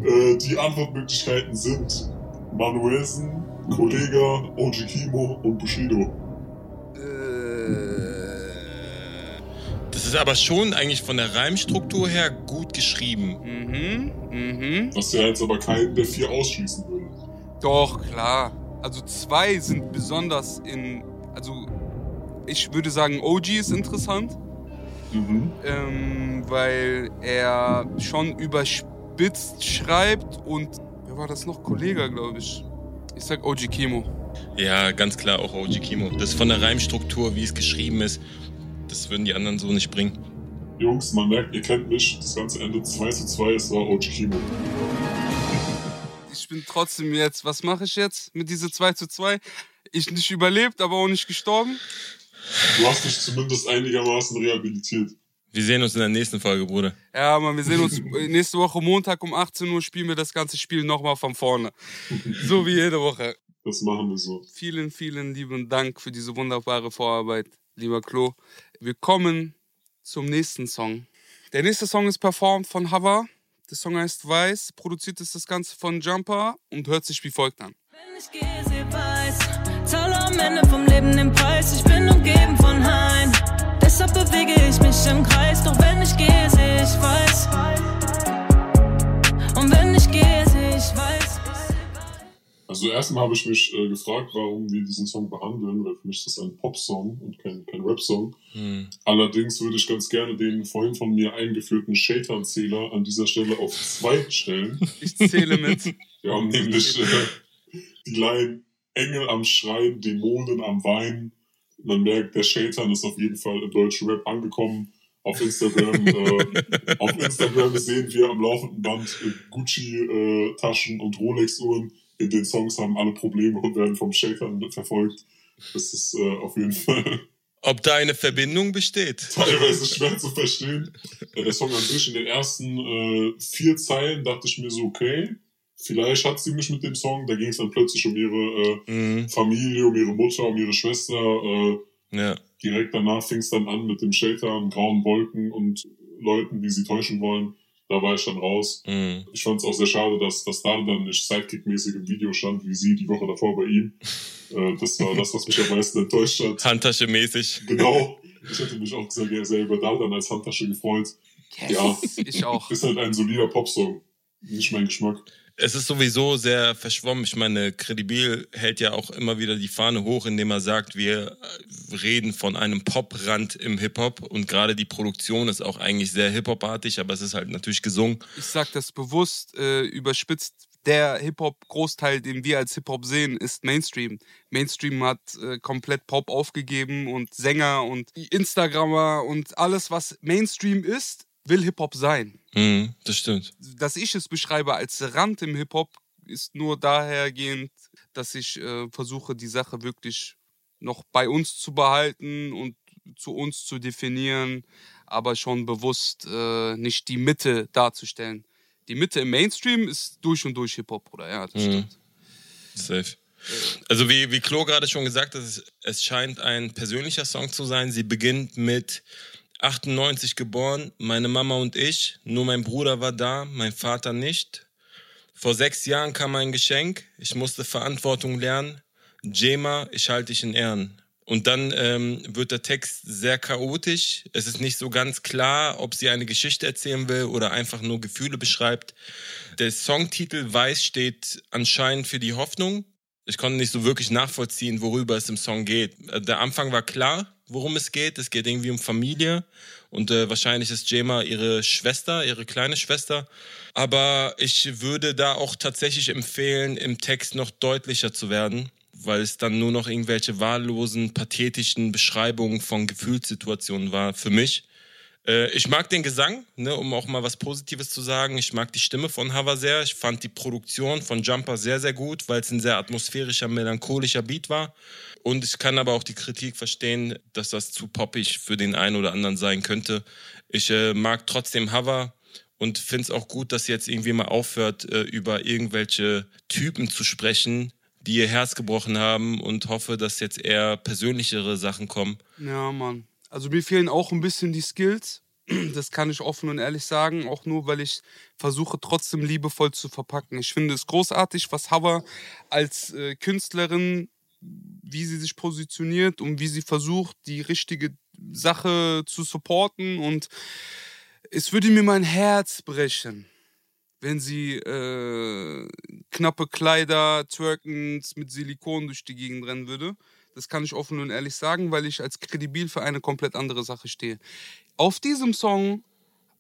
Äh, die Antwortmöglichkeiten sind Manuelsen, Kollega, Oji Kimo und Bushido. Äh, ist aber schon eigentlich von der Reimstruktur her gut geschrieben. mhm, mhm. Was ja jetzt aber keinen der vier ausschließen würde. Doch, klar. Also zwei sind besonders in. Also ich würde sagen, OG ist interessant, Mhm. ähm, weil er schon überspitzt schreibt und wer war das noch? Kollege, glaube ich. Ich sag OG Kimo. Ja, ganz klar auch OG Kimo. Das ist von der Reimstruktur, wie es geschrieben ist, das würden die anderen so nicht bringen. Jungs, man merkt, ihr kennt mich. Das ganze Ende 2 zu 2, es war Kimo. Ich bin trotzdem jetzt, was mache ich jetzt mit diese 2 zu 2? Ich nicht überlebt, aber auch nicht gestorben. Du hast dich zumindest einigermaßen rehabilitiert. Wir sehen uns in der nächsten Folge, Bruder. Ja, Mann, wir sehen uns nächste Woche Montag um 18 Uhr, spielen wir das ganze Spiel nochmal von vorne. So wie jede Woche. Das machen wir so. Vielen, vielen lieben Dank für diese wunderbare Vorarbeit, lieber Klo. Wir kommen zum nächsten Song. Der nächste Song ist performt von Hava. Der Song heißt Weiß, produziert ist das Ganze von Jumper und hört sich wie folgt an. Wenn ich gehe, sie weiß, zahle am Ende vom Leben den Preis. Ich bin umgeben von Hain, deshalb bewege ich mich im Kreis. Doch wenn ich gehe, sehe ich weiß. Und wenn ich gehe, sehe ich weiß. Also erstmal habe ich mich äh, gefragt, warum wir diesen Song behandeln, weil für mich ist das ein Popsong und kein, kein Rap-Song. Hm. Allerdings würde ich ganz gerne den vorhin von mir eingeführten Shaitan-Zähler an dieser Stelle auf zwei stellen. Ich zähle mit. Wir haben nämlich äh, die Line Engel am Schreien, Dämonen am Weinen. Man merkt, der Shaitan ist auf jeden Fall im deutschen Rap angekommen. Auf Instagram, äh, auf Instagram sehen wir am laufenden Band äh, Gucci-Taschen und Rolex-Uhren. In den Songs haben alle Probleme und werden vom Shaitan verfolgt. Das ist äh, auf jeden Fall Ob da eine Verbindung besteht? teilweise schwer zu verstehen. Äh, Der Song an sich in den ersten äh, vier Zeilen dachte ich mir so, okay, vielleicht hat sie mich mit dem Song. Da ging es dann plötzlich um ihre äh, Mhm. Familie, um ihre Mutter, um ihre Schwester. Äh, Ja. direkt danach fing es dann an mit dem Shelter, grauen Wolken und Leuten, die sie täuschen wollen. Da war ich dann raus. Mhm. Ich fand es auch sehr schade, dass, dass da dann nicht Sidekick-mäßig im Video stand, wie sie die Woche davor bei ihm. Äh, das war das, was mich am meisten enttäuscht hat. Handtasche mäßig. Genau. Ich hätte mich auch sehr, sehr über Dardan als Handtasche gefreut. Ja. Ich auch. Ist halt ein solider Popsong. Nicht mein Geschmack. Es ist sowieso sehr verschwommen. Ich meine, Credibil hält ja auch immer wieder die Fahne hoch, indem er sagt, wir äh, reden von einem Poprand im Hip-Hop und gerade die Produktion ist auch eigentlich sehr Hip-Hop-artig, aber es ist halt natürlich gesungen. Ich sag das bewusst äh, überspitzt. Der Hip-Hop-Großteil, den wir als Hip-Hop sehen, ist Mainstream. Mainstream hat äh, komplett Pop aufgegeben und Sänger und Instagrammer und alles, was Mainstream ist, will Hip-Hop sein. Mhm, das stimmt. Dass ich es beschreibe als Rand im Hip-Hop, ist nur dahergehend, dass ich äh, versuche, die Sache wirklich noch bei uns zu behalten und zu uns zu definieren, aber schon bewusst äh, nicht die Mitte darzustellen. Die Mitte im Mainstream ist durch und durch Hip-Hop, oder? Ja, das Mhm. stimmt. Safe. Also wie, wie Klo gerade schon gesagt hat, es, es scheint ein persönlicher Song zu sein. Sie beginnt mit 98 geboren, meine Mama und ich, nur mein Bruder war da, mein Vater nicht. Vor sechs Jahren kam ein Geschenk. Ich musste Verantwortung lernen. Jema, ich halte dich in Ehren. Und dann ähm, wird der Text sehr chaotisch. Es ist nicht so ganz klar, ob sie eine Geschichte erzählen will oder einfach nur Gefühle beschreibt. Der Songtitel Weiß steht anscheinend für die Hoffnung. Ich konnte nicht so wirklich nachvollziehen, worüber es im Song geht. Äh, der Anfang war klar, worum es geht. Es geht irgendwie um Familie und äh, wahrscheinlich ist Jema ihre Schwester, ihre kleine Schwester. Aber ich würde da auch tatsächlich empfehlen, im Text noch deutlicher zu werden weil es dann nur noch irgendwelche wahllosen, pathetischen Beschreibungen von Gefühlssituationen war für mich. Äh, ich mag den Gesang, ne, um auch mal was Positives zu sagen. Ich mag die Stimme von Hava sehr. Ich fand die Produktion von Jumper sehr, sehr gut, weil es ein sehr atmosphärischer, melancholischer Beat war. Und ich kann aber auch die Kritik verstehen, dass das zu poppig für den einen oder anderen sein könnte. Ich äh, mag trotzdem Hava und finde es auch gut, dass jetzt irgendwie mal aufhört, äh, über irgendwelche Typen zu sprechen, die ihr Herz gebrochen haben und hoffe, dass jetzt eher persönlichere Sachen kommen. Ja, Mann. Also mir fehlen auch ein bisschen die Skills. Das kann ich offen und ehrlich sagen, auch nur, weil ich versuche, trotzdem liebevoll zu verpacken. Ich finde es großartig, was Hava als äh, Künstlerin, wie sie sich positioniert und wie sie versucht, die richtige Sache zu supporten. Und es würde mir mein Herz brechen, wenn sie äh, knappe Kleider twerkend mit Silikon durch die Gegend rennen würde. Das kann ich offen und ehrlich sagen, weil ich als kredibil für eine komplett andere Sache stehe. Auf diesem Song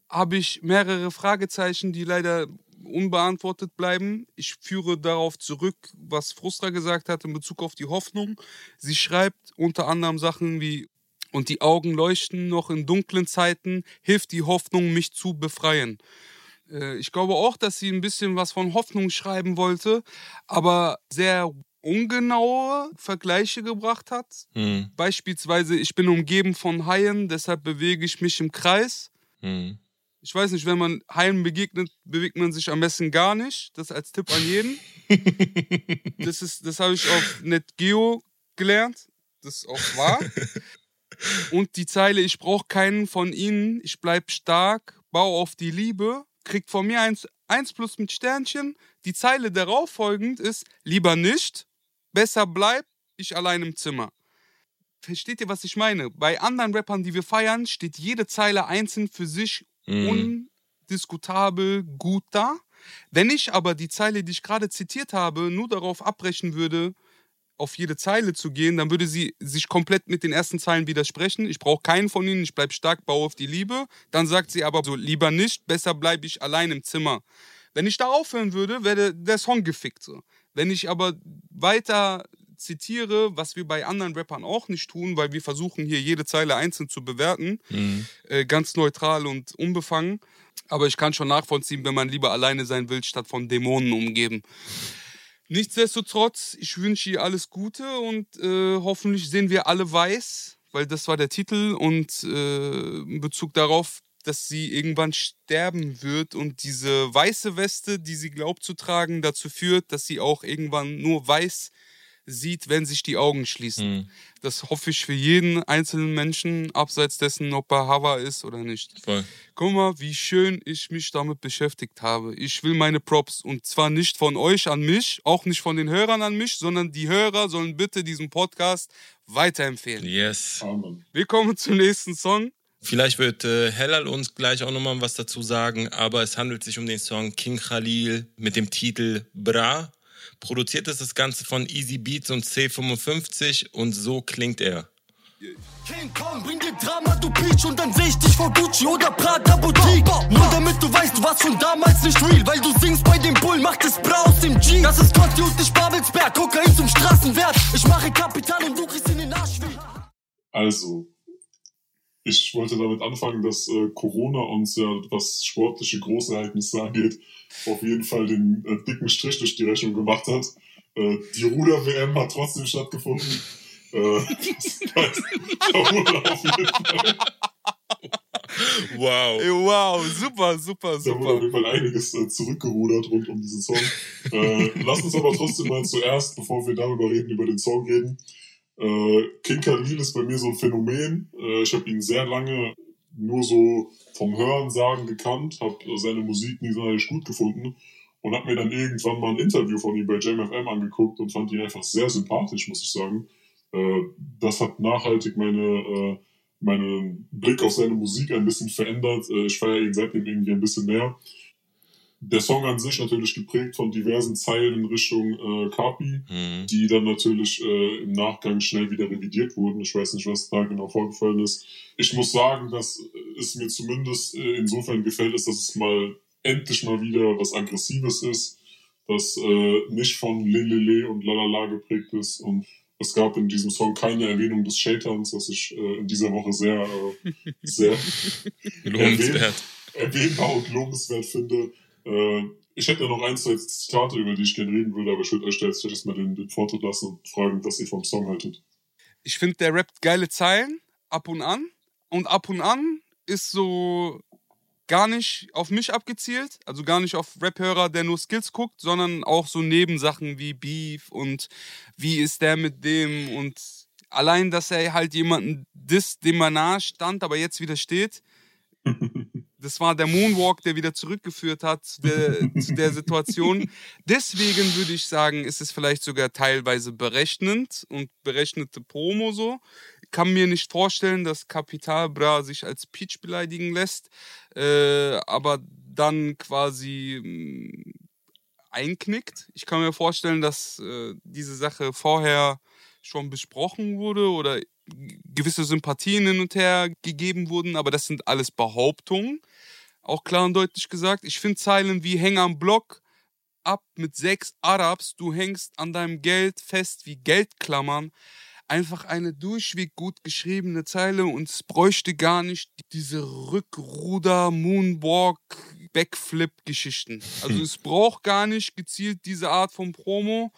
habe ich mehrere Fragezeichen, die leider unbeantwortet bleiben. Ich führe darauf zurück, was Frustra gesagt hat in Bezug auf die Hoffnung. Sie schreibt unter anderem Sachen wie und die Augen leuchten noch in dunklen Zeiten, hilft die Hoffnung, mich zu befreien. Äh, ich glaube auch, dass sie ein bisschen was von Hoffnung schreiben wollte, aber sehr ungenaue Vergleiche gebracht hat. Mhm. Beispielsweise, ich bin umgeben von Haien, deshalb bewege ich mich im Kreis. Mhm. Ich weiß nicht, wenn man Haien begegnet, bewegt man sich am besten gar nicht. Das als Tipp an jeden. das das habe ich auf NetGeo gelernt. Das ist auch wahr. Und die Zeile, ich brauche keinen von ihnen, ich bleib stark, bau auf die Liebe, kriegt von mir eins, eins plus mit Sternchen. Die Zeile darauf folgend ist, lieber nicht, besser bleib ich allein im Zimmer. Versteht ihr, was ich meine? Bei anderen Rappern, die wir feiern, steht jede Zeile einzeln für sich mhm. undiskutabel gut da. Wenn ich aber die Zeile, die ich gerade zitiert habe, nur darauf abbrechen würde, auf jede Zeile zu gehen, dann würde sie sich komplett mit den ersten Zeilen widersprechen. Ich brauche keinen von ihnen, ich bleibe stark, baue auf die Liebe. Dann sagt sie aber so, lieber nicht, besser bleibe ich allein im Zimmer. Wenn ich da aufhören würde, wäre der Song gefickt. So. Wenn ich aber weiter zitiere, was wir bei anderen Rappern auch nicht tun, weil wir versuchen hier jede Zeile einzeln zu bewerten, mhm. äh, ganz neutral und unbefangen. Aber ich kann schon nachvollziehen, wenn man lieber alleine sein will, statt von Dämonen umgeben. Nichtsdestotrotz, ich wünsche ihr alles Gute und äh, hoffentlich sehen wir alle weiß, weil das war der Titel und äh, in Bezug darauf, dass sie irgendwann sterben wird und diese weiße Weste, die sie glaubt zu tragen, dazu führt, dass sie auch irgendwann nur weiß sieht, wenn sich die Augen schließen. Mhm. Das hoffe ich für jeden einzelnen Menschen, abseits dessen, ob er Hava ist oder nicht. Voll. Guck mal, wie schön ich mich damit beschäftigt habe. Ich will meine Props und zwar nicht von euch an mich, auch nicht von den Hörern an mich, sondern die Hörer sollen bitte diesen Podcast weiterempfehlen. Yes. Amen. Wir kommen zum nächsten Song. Vielleicht wird äh, Hellal uns gleich auch nochmal was dazu sagen, aber es handelt sich um den Song King Khalil mit dem Titel Bra Produziert ist das Ganze von Easy Beats und C55 und so klingt er. King Kong, bring dir Drama, du Peach und dann seh ich dich vor Gucci oder Prada Boutique. Nur damit du weißt, du warst schon damals nicht real, weil du singst bei dem Bull, macht es Bra aus dem G. Das ist Conti und nicht Babelsberg, Kokain zum Straßenwert. Ich mache Kapital und du kriegst in den Arsch wie. Also, ich wollte damit anfangen, dass äh, Corona uns ja, was sportliche Großereignisse angeht, auf jeden Fall den äh, dicken Strich durch die Rechnung gemacht hat. Äh, die Ruder-WM hat trotzdem stattgefunden. Äh, auf jeden Fall. Wow. Wow, super, super, super. Da wurde auf jeden Fall einiges äh, zurückgerudert rund um diesen Song. Äh, lass uns aber trotzdem mal zuerst, bevor wir darüber reden, über den Song reden. Äh, King Khalil ist bei mir so ein Phänomen. Äh, ich habe ihn sehr lange nur so vom Hören sagen gekannt, habe seine Musik nie sonderlich gut gefunden und habe mir dann irgendwann mal ein Interview von ihm bei JMFM angeguckt und fand ihn einfach sehr sympathisch, muss ich sagen. Äh, das hat nachhaltig meine, äh, meinen Blick auf seine Musik ein bisschen verändert. Äh, ich feiere ihn seitdem irgendwie ein bisschen mehr. Der Song an sich natürlich geprägt von diversen Zeilen in Richtung äh, Kapi, Mhm. die dann natürlich äh, im Nachgang schnell wieder revidiert wurden. Ich weiß nicht, was da genau vorgefallen ist. Ich muss sagen, dass es mir zumindest äh, insofern gefällt, ist, dass es mal endlich mal wieder was Aggressives ist, das äh, nicht von Lelele und Lalala geprägt ist und es gab in diesem Song keine Erwähnung des Shaitans, was ich äh, in dieser Woche sehr, äh, sehr erwähnbar und lobenswert finde. Äh, ich hätte noch ein, zwei Zitate, über die ich gerne reden würde, aber ich würde euch jetzt erstmal den, den Vortritt lassen und fragen, was ihr vom Song haltet. Ich finde, der rappt geile Zeilen, ab und an. Und ab und an ist so gar nicht auf mich abgezielt, also gar nicht auf Rap-Hörer, der nur Skills guckt, sondern auch so Nebensachen wie Beef und wie ist der mit dem und allein, dass er halt jemanden disst, dem er nahe stand, aber jetzt wieder steht. Das war der Moonwalk, der wieder zurückgeführt hat zu der, zu der Situation. Deswegen würde ich sagen, ist es vielleicht sogar teilweise berechnend und berechnete Promo so. Ich kann mir nicht vorstellen, dass Capital Bra sich als Peach beleidigen lässt, äh, aber dann quasi mh, einknickt. Ich kann mir vorstellen, dass äh, diese Sache vorher schon besprochen wurde oder gewisse Sympathien hin und her gegeben wurden, aber das sind alles Behauptungen. Auch klar und deutlich gesagt. Ich finde Zeilen wie Häng am Block ab mit sechs Arabs, du hängst an deinem Geld fest wie Geldklammern. Einfach eine durchweg gut geschriebene Zeile und es bräuchte gar nicht diese Rückruder, Moonwalk, Backflip-Geschichten. Also es braucht gar nicht gezielt diese Art von Promo.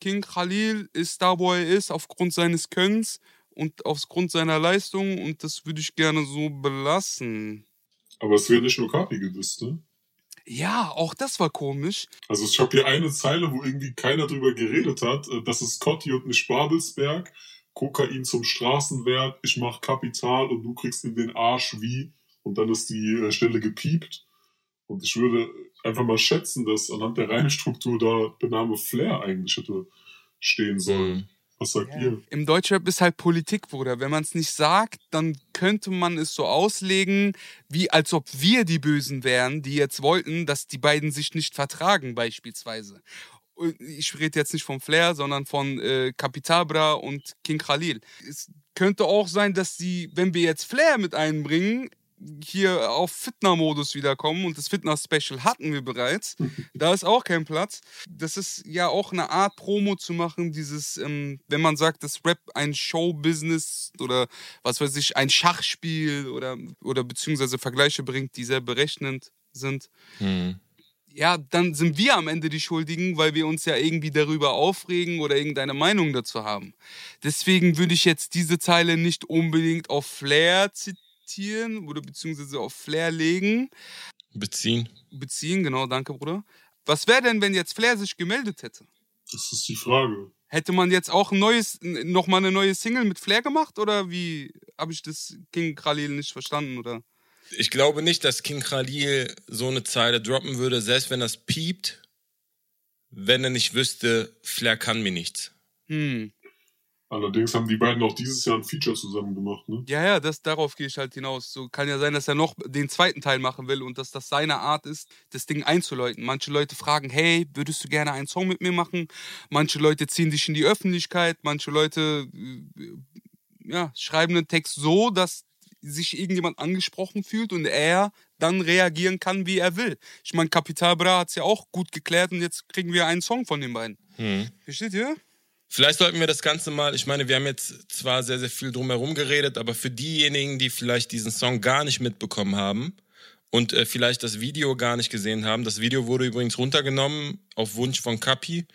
King Khalil ist da, wo er ist, aufgrund seines Könnens und aufgrund seiner Leistung und das würde ich gerne so belassen. Aber es wird nicht nur Kapi gedisst, ne? Ja, auch das war komisch. Also ich habe hier eine Zeile, wo irgendwie keiner drüber geredet hat. Äh, Das ist Cotti und nicht Babelsberg. Kokain zum Straßenwert, ich mach Kapital und du kriegst in den Arsch wie. Und dann ist die äh, Stelle gepiept. Und ich würde einfach mal schätzen, dass anhand der Reimstruktur da der Name Flair eigentlich hätte stehen sollen. Mhm. Was sagt ihr? Im Deutschrap ist halt Politik, Bruder. Wenn man es nicht sagt, dann könnte man es so auslegen, wie als ob wir die Bösen wären, die jetzt wollten, dass die beiden sich nicht vertragen, beispielsweise. Ich rede jetzt nicht von Flair, sondern von äh, Capitabra und King Khalil. Es könnte auch sein, dass sie, wenn wir jetzt Flair mit einbringen, hier auf Fitner-Modus wiederkommen und das Fitner-Special hatten wir bereits. Da ist auch kein Platz. Das ist ja auch eine Art Promo zu machen, dieses, ähm, wenn man sagt, dass Rap ein Showbusiness oder was weiß ich, ein Schachspiel oder, oder beziehungsweise Vergleiche bringt, die sehr berechnend sind. Mhm. Ja, dann sind wir am Ende die Schuldigen, weil wir uns ja irgendwie darüber aufregen oder irgendeine Meinung dazu haben. Deswegen würde ich jetzt diese Zeile nicht unbedingt auf Flair zitieren oder beziehungsweise auf Flair legen Beziehen. beziehen, genau, danke, Bruder. Was wäre denn, wenn jetzt Flair sich gemeldet hätte? Das ist die Frage. Hätte man jetzt auch ein neues, nochmal eine neue Single mit Flair gemacht oder wie habe ich das King Khalil nicht verstanden oder? Ich glaube nicht, dass King Khalil so eine Zeile droppen würde, selbst wenn das piept, wenn er nicht wüsste, Flair kann mir nichts. Hm. Allerdings haben die beiden auch dieses Jahr ein Feature zusammen gemacht, ne? Ja, ja, das, darauf gehe ich halt hinaus. So kann ja sein, dass er noch den zweiten Teil machen will und dass das seine Art ist, das Ding einzuläuten. Manche Leute fragen, hey, würdest du gerne einen Song mit mir machen? Manche Leute ziehen dich in die Öffentlichkeit, manche Leute äh, ja, schreiben einen Text so, dass sich irgendjemand angesprochen fühlt und er dann reagieren kann, wie er will. Ich meine, Capital Bra hat es ja auch gut geklärt und jetzt kriegen wir einen Song von den beiden. Hm. Versteht ihr? Vielleicht sollten wir das Ganze mal, ich meine, wir haben jetzt zwar sehr, sehr viel drumherum geredet, aber für diejenigen, die vielleicht diesen Song gar nicht mitbekommen haben und äh, vielleicht das Video gar nicht gesehen haben, das Video wurde übrigens runtergenommen auf Wunsch von Kapi,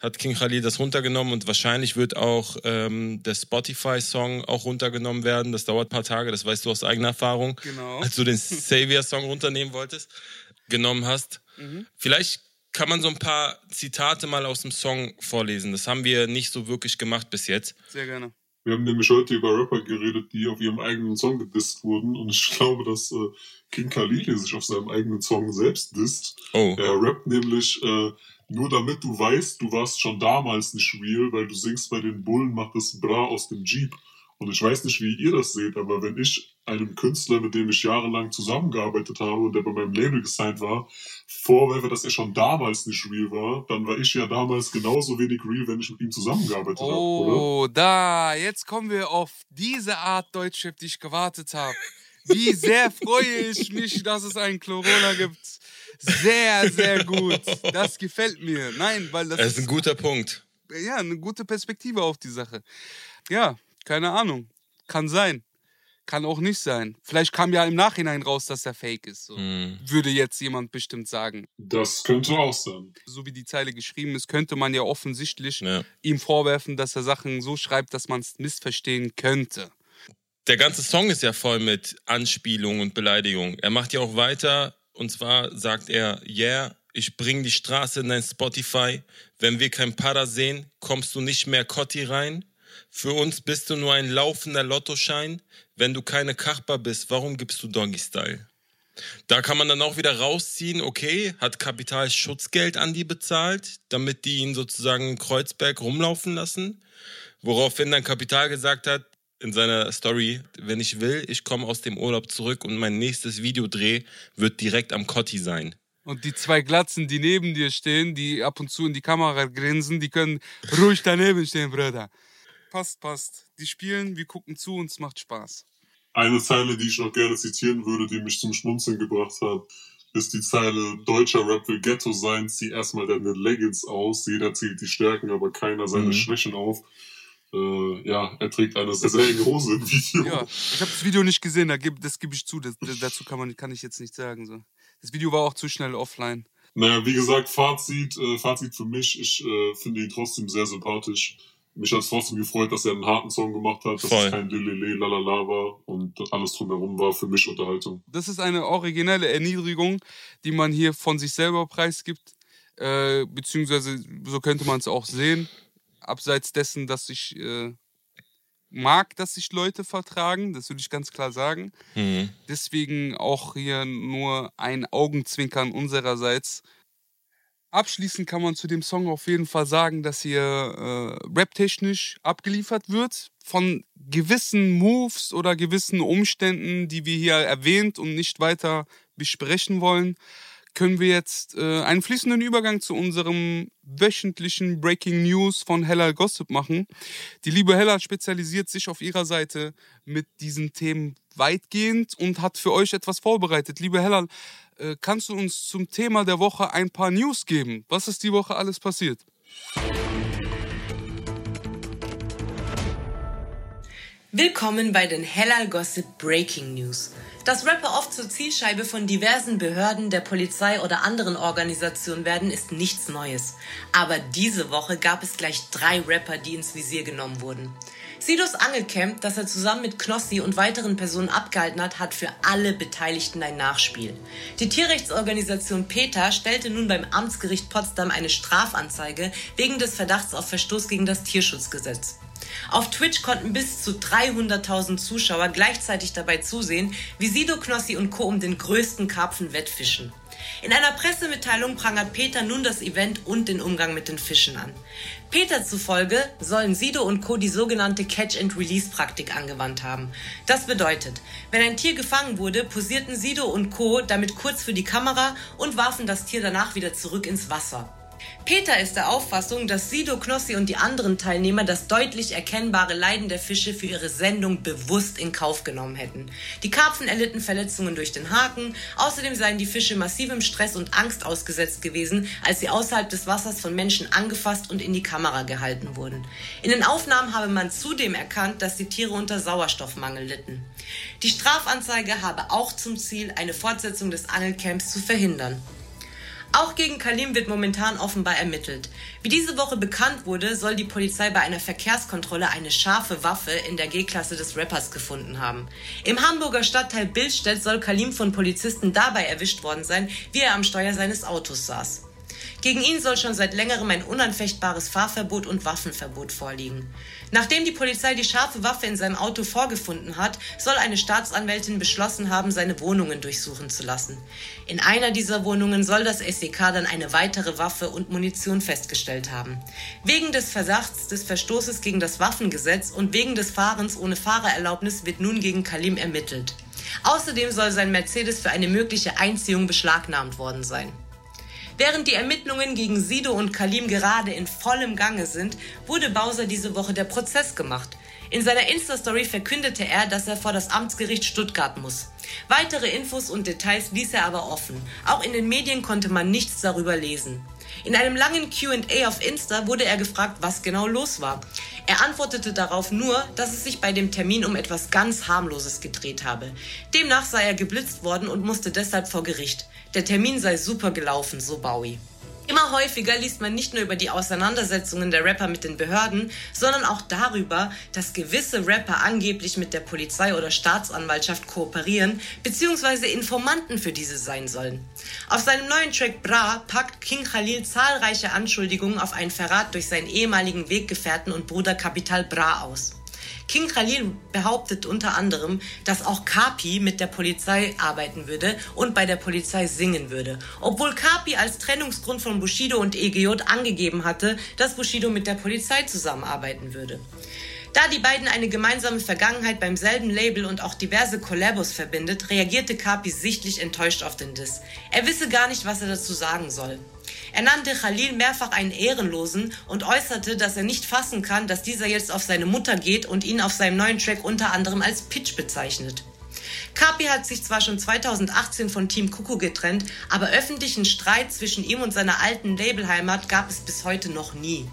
hat King Khalil das runtergenommen und wahrscheinlich wird auch ähm, der Spotify-Song auch runtergenommen werden. Das dauert ein paar Tage, das weißt du aus eigener Erfahrung. Genau. Als du den Savior-Song runternehmen wolltest, genommen hast. Vielleicht kann man so ein paar Zitate mal aus dem Song vorlesen. Das haben wir nicht so wirklich gemacht bis jetzt. Sehr gerne. Wir haben nämlich heute über Rapper geredet, die auf ihrem eigenen Song gedisst wurden. Und ich glaube, dass äh, King Khalil sich auf seinem eigenen Song selbst disst. Oh. Er rappt nämlich, äh, nur damit du weißt, du warst schon damals nicht real, weil du singst bei den Bullen, macht das Bra aus dem Jeep. Und ich weiß nicht, wie ihr das seht, aber wenn ich einem Künstler, mit dem ich jahrelang zusammengearbeitet habe und der bei meinem Label gesigned war, vorwerfe, dass er schon damals nicht real war, dann war ich ja damals genauso wenig real, wenn ich mit ihm zusammengearbeitet habe, oder? Oh, da, jetzt kommen wir auf diese Art Deutsch, auf die ich gewartet habe. Wie sehr freue ich mich, dass es einen Corona gibt. Sehr, sehr gut. Das gefällt mir. Nein, weil das Das ist ein guter Punkt. ja, eine gute Perspektive auf die Sache. Ja, keine Ahnung. Kann sein. Kann auch nicht sein. Vielleicht kam ja im Nachhinein raus, dass er fake ist. So. Hm. Würde jetzt jemand bestimmt sagen. Das könnte auch sein. So wie die Zeile geschrieben ist, könnte man ja offensichtlich Ja. ihm vorwerfen, dass er Sachen so schreibt, dass man es missverstehen könnte. Der ganze Song ist ja voll mit Anspielung und Beleidigung. Er macht ja auch weiter und zwar sagt er, yeah, ich bring die Straße in dein Spotify. Wenn wir kein Para sehen, kommst du nicht mehr Cotti rein. Für uns bist du nur ein laufender Lottoschein. Wenn du keine Kachbar bist, warum gibst du Doggy Style? Da kann man dann auch wieder rausziehen, okay, hat Kapital Schutzgeld an die bezahlt, damit die ihn sozusagen in Kreuzberg rumlaufen lassen. Woraufhin dann Kapital gesagt hat in seiner Story, wenn ich will, ich komme aus dem Urlaub zurück und mein nächstes Videodreh wird direkt am Cotti sein. Und die zwei Glatzen, die neben dir stehen, die ab und zu in die Kamera grinsen, die können ruhig daneben stehen, Bruder. Passt, passt. Die spielen, wir gucken zu und es macht Spaß. Eine Zeile, die ich noch gerne zitieren würde, die mich zum Schmunzeln gebracht hat, ist die Zeile, deutscher Rap will Ghetto sein, zieh erstmal deine Leggings aus, jeder zählt die Stärken, aber keiner seine Mhm. Schwächen auf. Äh, ja, er trägt eine sehr, sehr enge Hose im Video. Ja, ich habe das Video nicht gesehen, das gebe ich zu. Das, dazu kann, man, kann ich jetzt nichts sagen. So. Das Video war auch zu schnell offline. Naja, wie gesagt, Fazit, äh, Fazit für mich, ich äh, finde ihn trotzdem sehr sympathisch. Mich hat es trotzdem gefreut, dass er einen harten Song gemacht hat, dass Voll. es kein Lilele, lalala war und alles drumherum war für mich Unterhaltung. Das ist eine originelle Erniedrigung, die man hier von sich selber preisgibt. Äh, beziehungsweise, so könnte man es auch sehen. Abseits dessen, dass ich äh, mag, dass sich Leute vertragen, das würde ich ganz klar sagen. Mhm. Deswegen auch hier nur ein Augenzwinkern unsererseits. Abschließend kann man zu dem Song auf jeden Fall sagen, dass hier äh, raptechnisch abgeliefert wird. Von gewissen Moves oder gewissen Umständen, die wir hier erwähnt und nicht weiter besprechen wollen, können wir jetzt äh, einen fließenden Übergang zu unserem wöchentlichen Breaking News von Hellal Gossip machen. Die liebe Hellal spezialisiert sich auf ihrer Seite mit diesen Themen weitgehend und hat für euch etwas vorbereitet. Liebe Hellal, äh, kannst du uns zum Thema der Woche ein paar News geben? Was ist die Woche alles passiert? Willkommen bei den Hellal Gossip Breaking News. Dass Rapper oft zur Zielscheibe von diversen Behörden, der Polizei oder anderen Organisationen werden, ist nichts Neues. Aber diese Woche gab es gleich drei Rapper, die ins Visier genommen wurden. Sidos Angelcamp, das er zusammen mit Knossi und weiteren Personen abgehalten hat, hat für alle Beteiligten ein Nachspiel. Die Tierrechtsorganisation PETA stellte nun beim Amtsgericht Potsdam eine Strafanzeige wegen des Verdachts auf Verstoß gegen das Tierschutzgesetz. Auf Twitch konnten bis zu 300.000 Zuschauer gleichzeitig dabei zusehen, wie Sido Knossi und Co. um den größten Karpfen wettfischen. In einer Pressemitteilung prangert Peter nun das Event und den Umgang mit den Fischen an. Peter zufolge sollen Sido und Co. die sogenannte Catch-and-Release-Praktik angewandt haben. Das bedeutet, wenn ein Tier gefangen wurde, posierten Sido und Co. damit kurz für die Kamera und warfen das Tier danach wieder zurück ins Wasser. Peter ist der Auffassung, dass Sido, Knossi und die anderen Teilnehmer das deutlich erkennbare Leiden der Fische für ihre Sendung bewusst in Kauf genommen hätten. Die Karpfen erlitten Verletzungen durch den Haken, außerdem seien die Fische massivem Stress und Angst ausgesetzt gewesen, als sie außerhalb des Wassers von Menschen angefasst und in die Kamera gehalten wurden. In den Aufnahmen habe man zudem erkannt, dass die Tiere unter Sauerstoffmangel litten. Die Strafanzeige habe auch zum Ziel, eine Fortsetzung des Angelcamps zu verhindern. Auch gegen Kalim wird momentan offenbar ermittelt. Wie diese Woche bekannt wurde, soll die Polizei bei einer Verkehrskontrolle eine scharfe Waffe in der G-Klasse des Rappers gefunden haben. Im Hamburger Stadtteil Billstedt soll Kalim von Polizisten dabei erwischt worden sein, wie er am Steuer seines Autos saß. Gegen ihn soll schon seit längerem ein unanfechtbares Fahrverbot und Waffenverbot vorliegen. Nachdem die Polizei die scharfe Waffe in seinem Auto vorgefunden hat, soll eine Staatsanwältin beschlossen haben, seine Wohnungen durchsuchen zu lassen. In einer dieser Wohnungen soll das SEK dann eine weitere Waffe und Munition festgestellt haben. Wegen des Verdachts des Verstoßes gegen das Waffengesetz und wegen des Fahrens ohne Fahrererlaubnis wird nun gegen Kalim ermittelt. Außerdem soll sein Mercedes für eine mögliche Einziehung beschlagnahmt worden sein. Während die Ermittlungen gegen Sido und Kalim gerade in vollem Gange sind, wurde Bowser diese Woche der Prozess gemacht. In seiner Insta-Story verkündete er, dass er vor das Amtsgericht Stuttgart muss. Weitere Infos und Details ließ er aber offen. Auch in den Medien konnte man nichts darüber lesen. In einem langen QA auf Insta wurde er gefragt, was genau los war. Er antwortete darauf nur, dass es sich bei dem Termin um etwas ganz harmloses gedreht habe. Demnach sei er geblitzt worden und musste deshalb vor Gericht. Der Termin sei super gelaufen, so Bowie. Immer häufiger liest man nicht nur über die Auseinandersetzungen der Rapper mit den Behörden, sondern auch darüber, dass gewisse Rapper angeblich mit der Polizei oder Staatsanwaltschaft kooperieren bzw. Informanten für diese sein sollen. Auf seinem neuen Track Bra packt King Khalil zahlreiche Anschuldigungen auf einen Verrat durch seinen ehemaligen Weggefährten und Bruder Kapital Bra aus. King Khalil behauptet unter anderem, dass auch Kapi mit der Polizei arbeiten würde und bei der Polizei singen würde. Obwohl Kapi als Trennungsgrund von Bushido und EGJ angegeben hatte, dass Bushido mit der Polizei zusammenarbeiten würde. Da die beiden eine gemeinsame Vergangenheit beim selben Label und auch diverse Collabos verbindet, reagierte Kapi sichtlich enttäuscht auf den Diss. Er wisse gar nicht, was er dazu sagen soll. Er nannte Khalil mehrfach einen Ehrenlosen und äußerte, dass er nicht fassen kann, dass dieser jetzt auf seine Mutter geht und ihn auf seinem neuen Track unter anderem als Pitch bezeichnet. Kapi hat sich zwar schon 2018 von Team Kuku getrennt, aber öffentlichen Streit zwischen ihm und seiner alten Labelheimat gab es bis heute noch nie.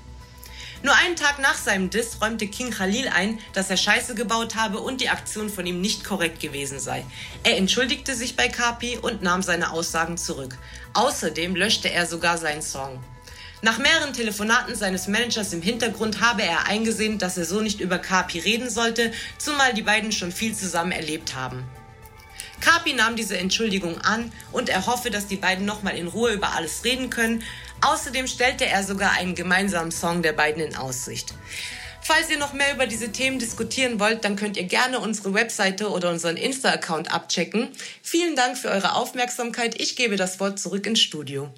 Nur einen Tag nach seinem Diss räumte King Khalil ein, dass er Scheiße gebaut habe und die Aktion von ihm nicht korrekt gewesen sei. Er entschuldigte sich bei Kapi und nahm seine Aussagen zurück. Außerdem löschte er sogar seinen Song. Nach mehreren Telefonaten seines Managers im Hintergrund habe er eingesehen, dass er so nicht über Kapi reden sollte, zumal die beiden schon viel zusammen erlebt haben. Kapi nahm diese Entschuldigung an und er hoffe, dass die beiden nochmal in Ruhe über alles reden können. Außerdem stellte er sogar einen gemeinsamen Song der beiden in Aussicht. Falls ihr noch mehr über diese Themen diskutieren wollt, dann könnt ihr gerne unsere Webseite oder unseren Insta-Account abchecken. Vielen Dank für eure Aufmerksamkeit. Ich gebe das Wort zurück ins Studio.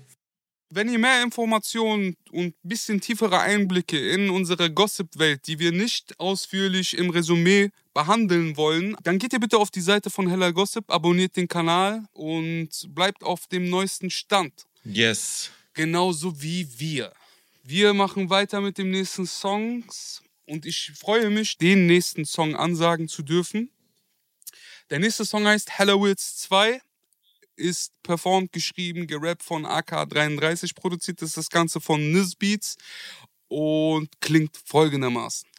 Wenn ihr mehr Informationen und bisschen tiefere Einblicke in unsere Gossip-Welt, die wir nicht ausführlich im Resümee behandeln wollen, dann geht ihr bitte auf die Seite von Hella Gossip, abonniert den Kanal und bleibt auf dem neuesten Stand. Yes. Genauso wie wir. Wir machen weiter mit dem nächsten Songs und ich freue mich, den nächsten Song ansagen zu dürfen. Der nächste Song heißt Hello Wills 2 ist performt, geschrieben, gerappt von AK33, produziert ist das Ganze von Nizbeats und klingt folgendermaßen.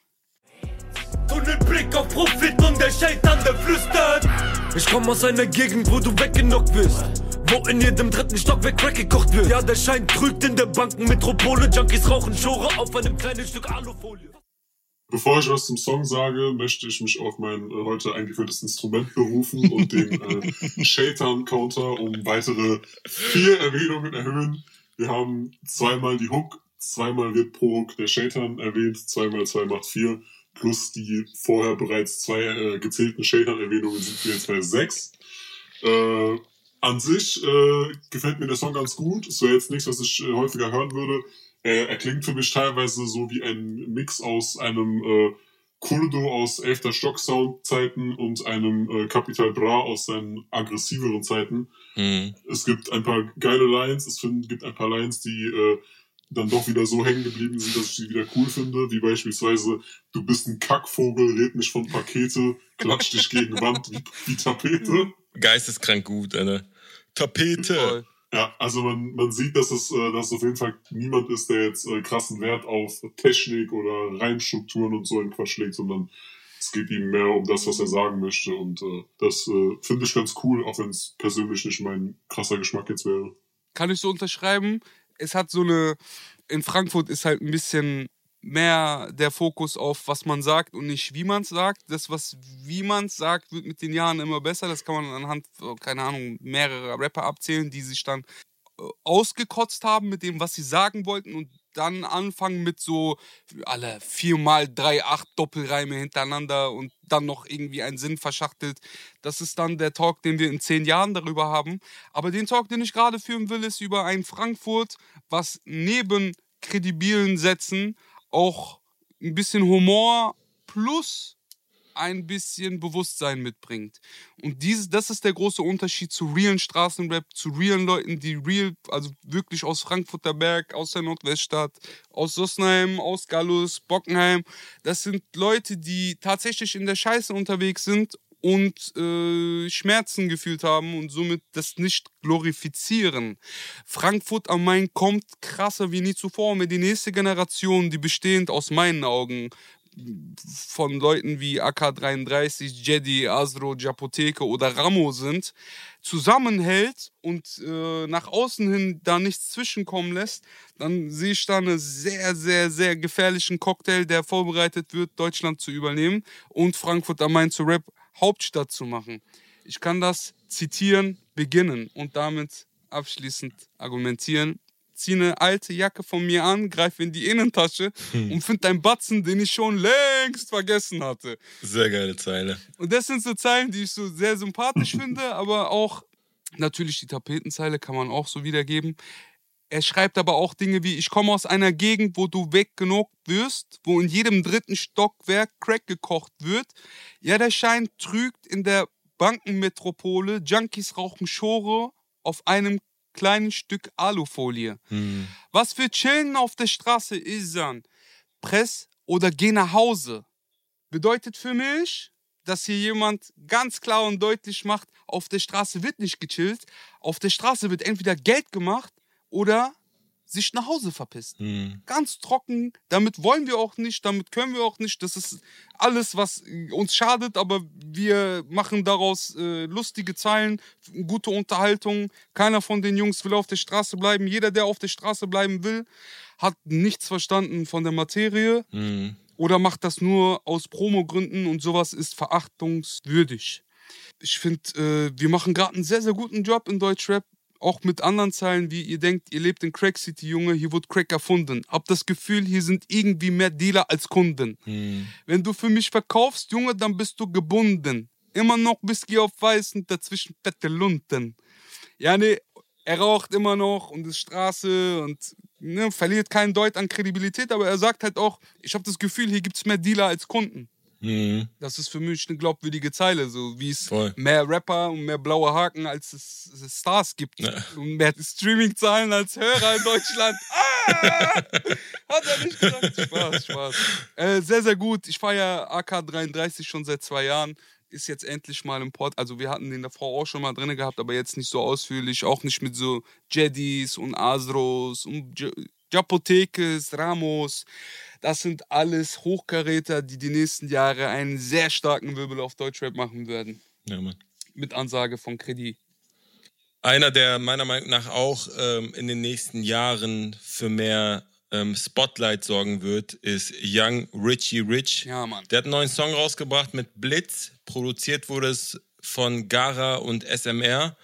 Tunnelblick auf Profit und der Scheitan, der flüstert. Ich komm aus einer Gegend, wo du weggenockt wirst. Wo in jedem dritten Stockwerk Crack gekocht wird. Ja, der Schein trügt in der Bankenmetropole. Junkies rauchen Schore auf einem kleinen Stück Alufolie. Bevor ich was zum Song sage, möchte ich mich auf mein äh, heute eingeführtes Instrument berufen und den äh, Shaitan-Counter um weitere vier Erwähnungen erhöhen. Wir haben zweimal die Hook, zweimal wird pro Hook der Shaitan erwähnt, zweimal zwei macht vier, plus die vorher bereits zwei äh, gezählten Shaitan-Erwähnungen sind wir jetzt bei sechs. Äh, an sich äh, gefällt mir der Song ganz gut. Es wäre jetzt nichts, was ich äh, häufiger hören würde. Äh, er klingt für mich teilweise so wie ein Mix aus einem äh, Kurdo aus 11. Stock Soundzeiten und einem äh, Capital Bra aus seinen aggressiveren Zeiten. Mhm. Es gibt ein paar geile Lines, es find, gibt ein paar Lines, die äh, dann doch wieder so hängen geblieben sind, dass ich sie wieder cool finde, wie beispielsweise, du bist ein Kackvogel, red nicht von Pakete, klatsch dich gegen Wand wie, wie Tapete. Geisteskrank gut, Alter. Tapete. Voll. Ja, also man, man sieht, dass es, äh, dass es auf jeden Fall niemand ist, der jetzt äh, krassen Wert auf Technik oder Reimstrukturen und so einen Quatsch legt, sondern es geht ihm mehr um das, was er sagen möchte. Und äh, das äh, finde ich ganz cool, auch wenn es persönlich nicht mein krasser Geschmack jetzt wäre. Kann ich so unterschreiben. Es hat so eine, in Frankfurt ist halt ein bisschen mehr der Fokus auf, was man sagt und nicht, wie man es sagt. Das, was wie man es sagt, wird mit den Jahren immer besser. Das kann man anhand, äh, keine Ahnung, mehrerer Rapper abzählen, die sich dann äh, ausgekotzt haben mit dem, was sie sagen wollten und dann anfangen mit so alle viermal drei, acht Doppelreime hintereinander und dann noch irgendwie einen Sinn verschachtelt. Das ist dann der Talk, den wir in zehn Jahren darüber haben. Aber den Talk, den ich gerade führen will, ist über ein Frankfurt, was neben kredibilen Sätzen auch ein bisschen Humor plus ein bisschen Bewusstsein mitbringt. Und dieses, das ist der große Unterschied zu realen Straßenrap, zu realen Leuten, die real, also wirklich aus Frankfurter Berg, aus der Nordweststadt, aus Sossenheim, aus Gallus, Bockenheim. Das sind Leute, die tatsächlich in der Scheiße unterwegs sind und äh, Schmerzen gefühlt haben und somit das nicht glorifizieren. Frankfurt am Main kommt krasser wie nie zuvor mit die nächste Generation, die bestehend aus meinen Augen von Leuten wie AK33, Jedi, Asro, Japoteke oder Ramo sind, zusammenhält und äh, nach außen hin da nichts zwischenkommen lässt, dann sehe ich da einen sehr, sehr, sehr gefährlichen Cocktail, der vorbereitet wird, Deutschland zu übernehmen und Frankfurt am Main zu Rap Hauptstadt zu machen. Ich kann das zitieren, beginnen und damit abschließend argumentieren ziehe eine alte Jacke von mir an, greife in die Innentasche hm. und finde einen Batzen, den ich schon längst vergessen hatte. Sehr geile Zeile. Und das sind so Zeilen, die ich so sehr sympathisch finde, aber auch natürlich die Tapetenzeile kann man auch so wiedergeben. Er schreibt aber auch Dinge wie, ich komme aus einer Gegend, wo du weg genug wirst, wo in jedem dritten Stockwerk Crack gekocht wird. Ja, der Schein trügt in der Bankenmetropole, Junkies rauchen Schore auf einem kleinen Stück Alufolie. Hm. Was für Chillen auf der Straße ist dann? Press oder geh nach Hause. Bedeutet für mich, dass hier jemand ganz klar und deutlich macht, auf der Straße wird nicht gechillt, auf der Straße wird entweder Geld gemacht oder sich nach Hause verpisst. Mhm. Ganz trocken. Damit wollen wir auch nicht, damit können wir auch nicht. Das ist alles, was uns schadet, aber wir machen daraus äh, lustige Zeilen, gute Unterhaltung. Keiner von den Jungs will auf der Straße bleiben. Jeder, der auf der Straße bleiben will, hat nichts verstanden von der Materie. Mhm. Oder macht das nur aus Promogründen und sowas ist verachtungswürdig. Ich finde, äh, wir machen gerade einen sehr, sehr guten Job in Deutschrap auch mit anderen Zeilen, wie ihr denkt, ihr lebt in Crack City, Junge, hier wird Crack erfunden. Hab das Gefühl, hier sind irgendwie mehr Dealer als Kunden. Hm. Wenn du für mich verkaufst, Junge, dann bist du gebunden. Immer noch Whisky auf Weiß und dazwischen fette Lunten. Ja, nee, er raucht immer noch und ist Straße und ne, verliert keinen Deut an Kredibilität, aber er sagt halt auch, ich habe das Gefühl, hier gibt es mehr Dealer als Kunden. Mhm. Das ist für mich eine glaubwürdige Zeile, so wie es Voll. mehr Rapper und mehr blaue Haken als es, Stars gibt ja. und mehr Streaming-Zahlen als Hörer in Deutschland. ah! Hat er nicht gesagt. Spaß, Spaß. Äh, sehr, sehr gut. Ich feiere AK33 schon seit zwei Jahren. Ist jetzt endlich mal im Pod. Also, wir hatten den davor auch schon mal drin gehabt, aber jetzt nicht so ausführlich. Auch nicht mit so Jedis und Asros und Japotekes, Ramos. Das sind alles Hochkaräter, die die nächsten Jahre einen sehr starken Wirbel auf Deutschrap machen werden. Ja, Mann. Mit Ansage von Kredit. Einer, der meiner Meinung nach auch ähm, in den nächsten Jahren für mehr ähm, Spotlight sorgen wird, ist Young Richie Rich. Ja, Mann. Der hat einen neuen Song rausgebracht mit Blitz. Produziert wurde es von Gara und SMR.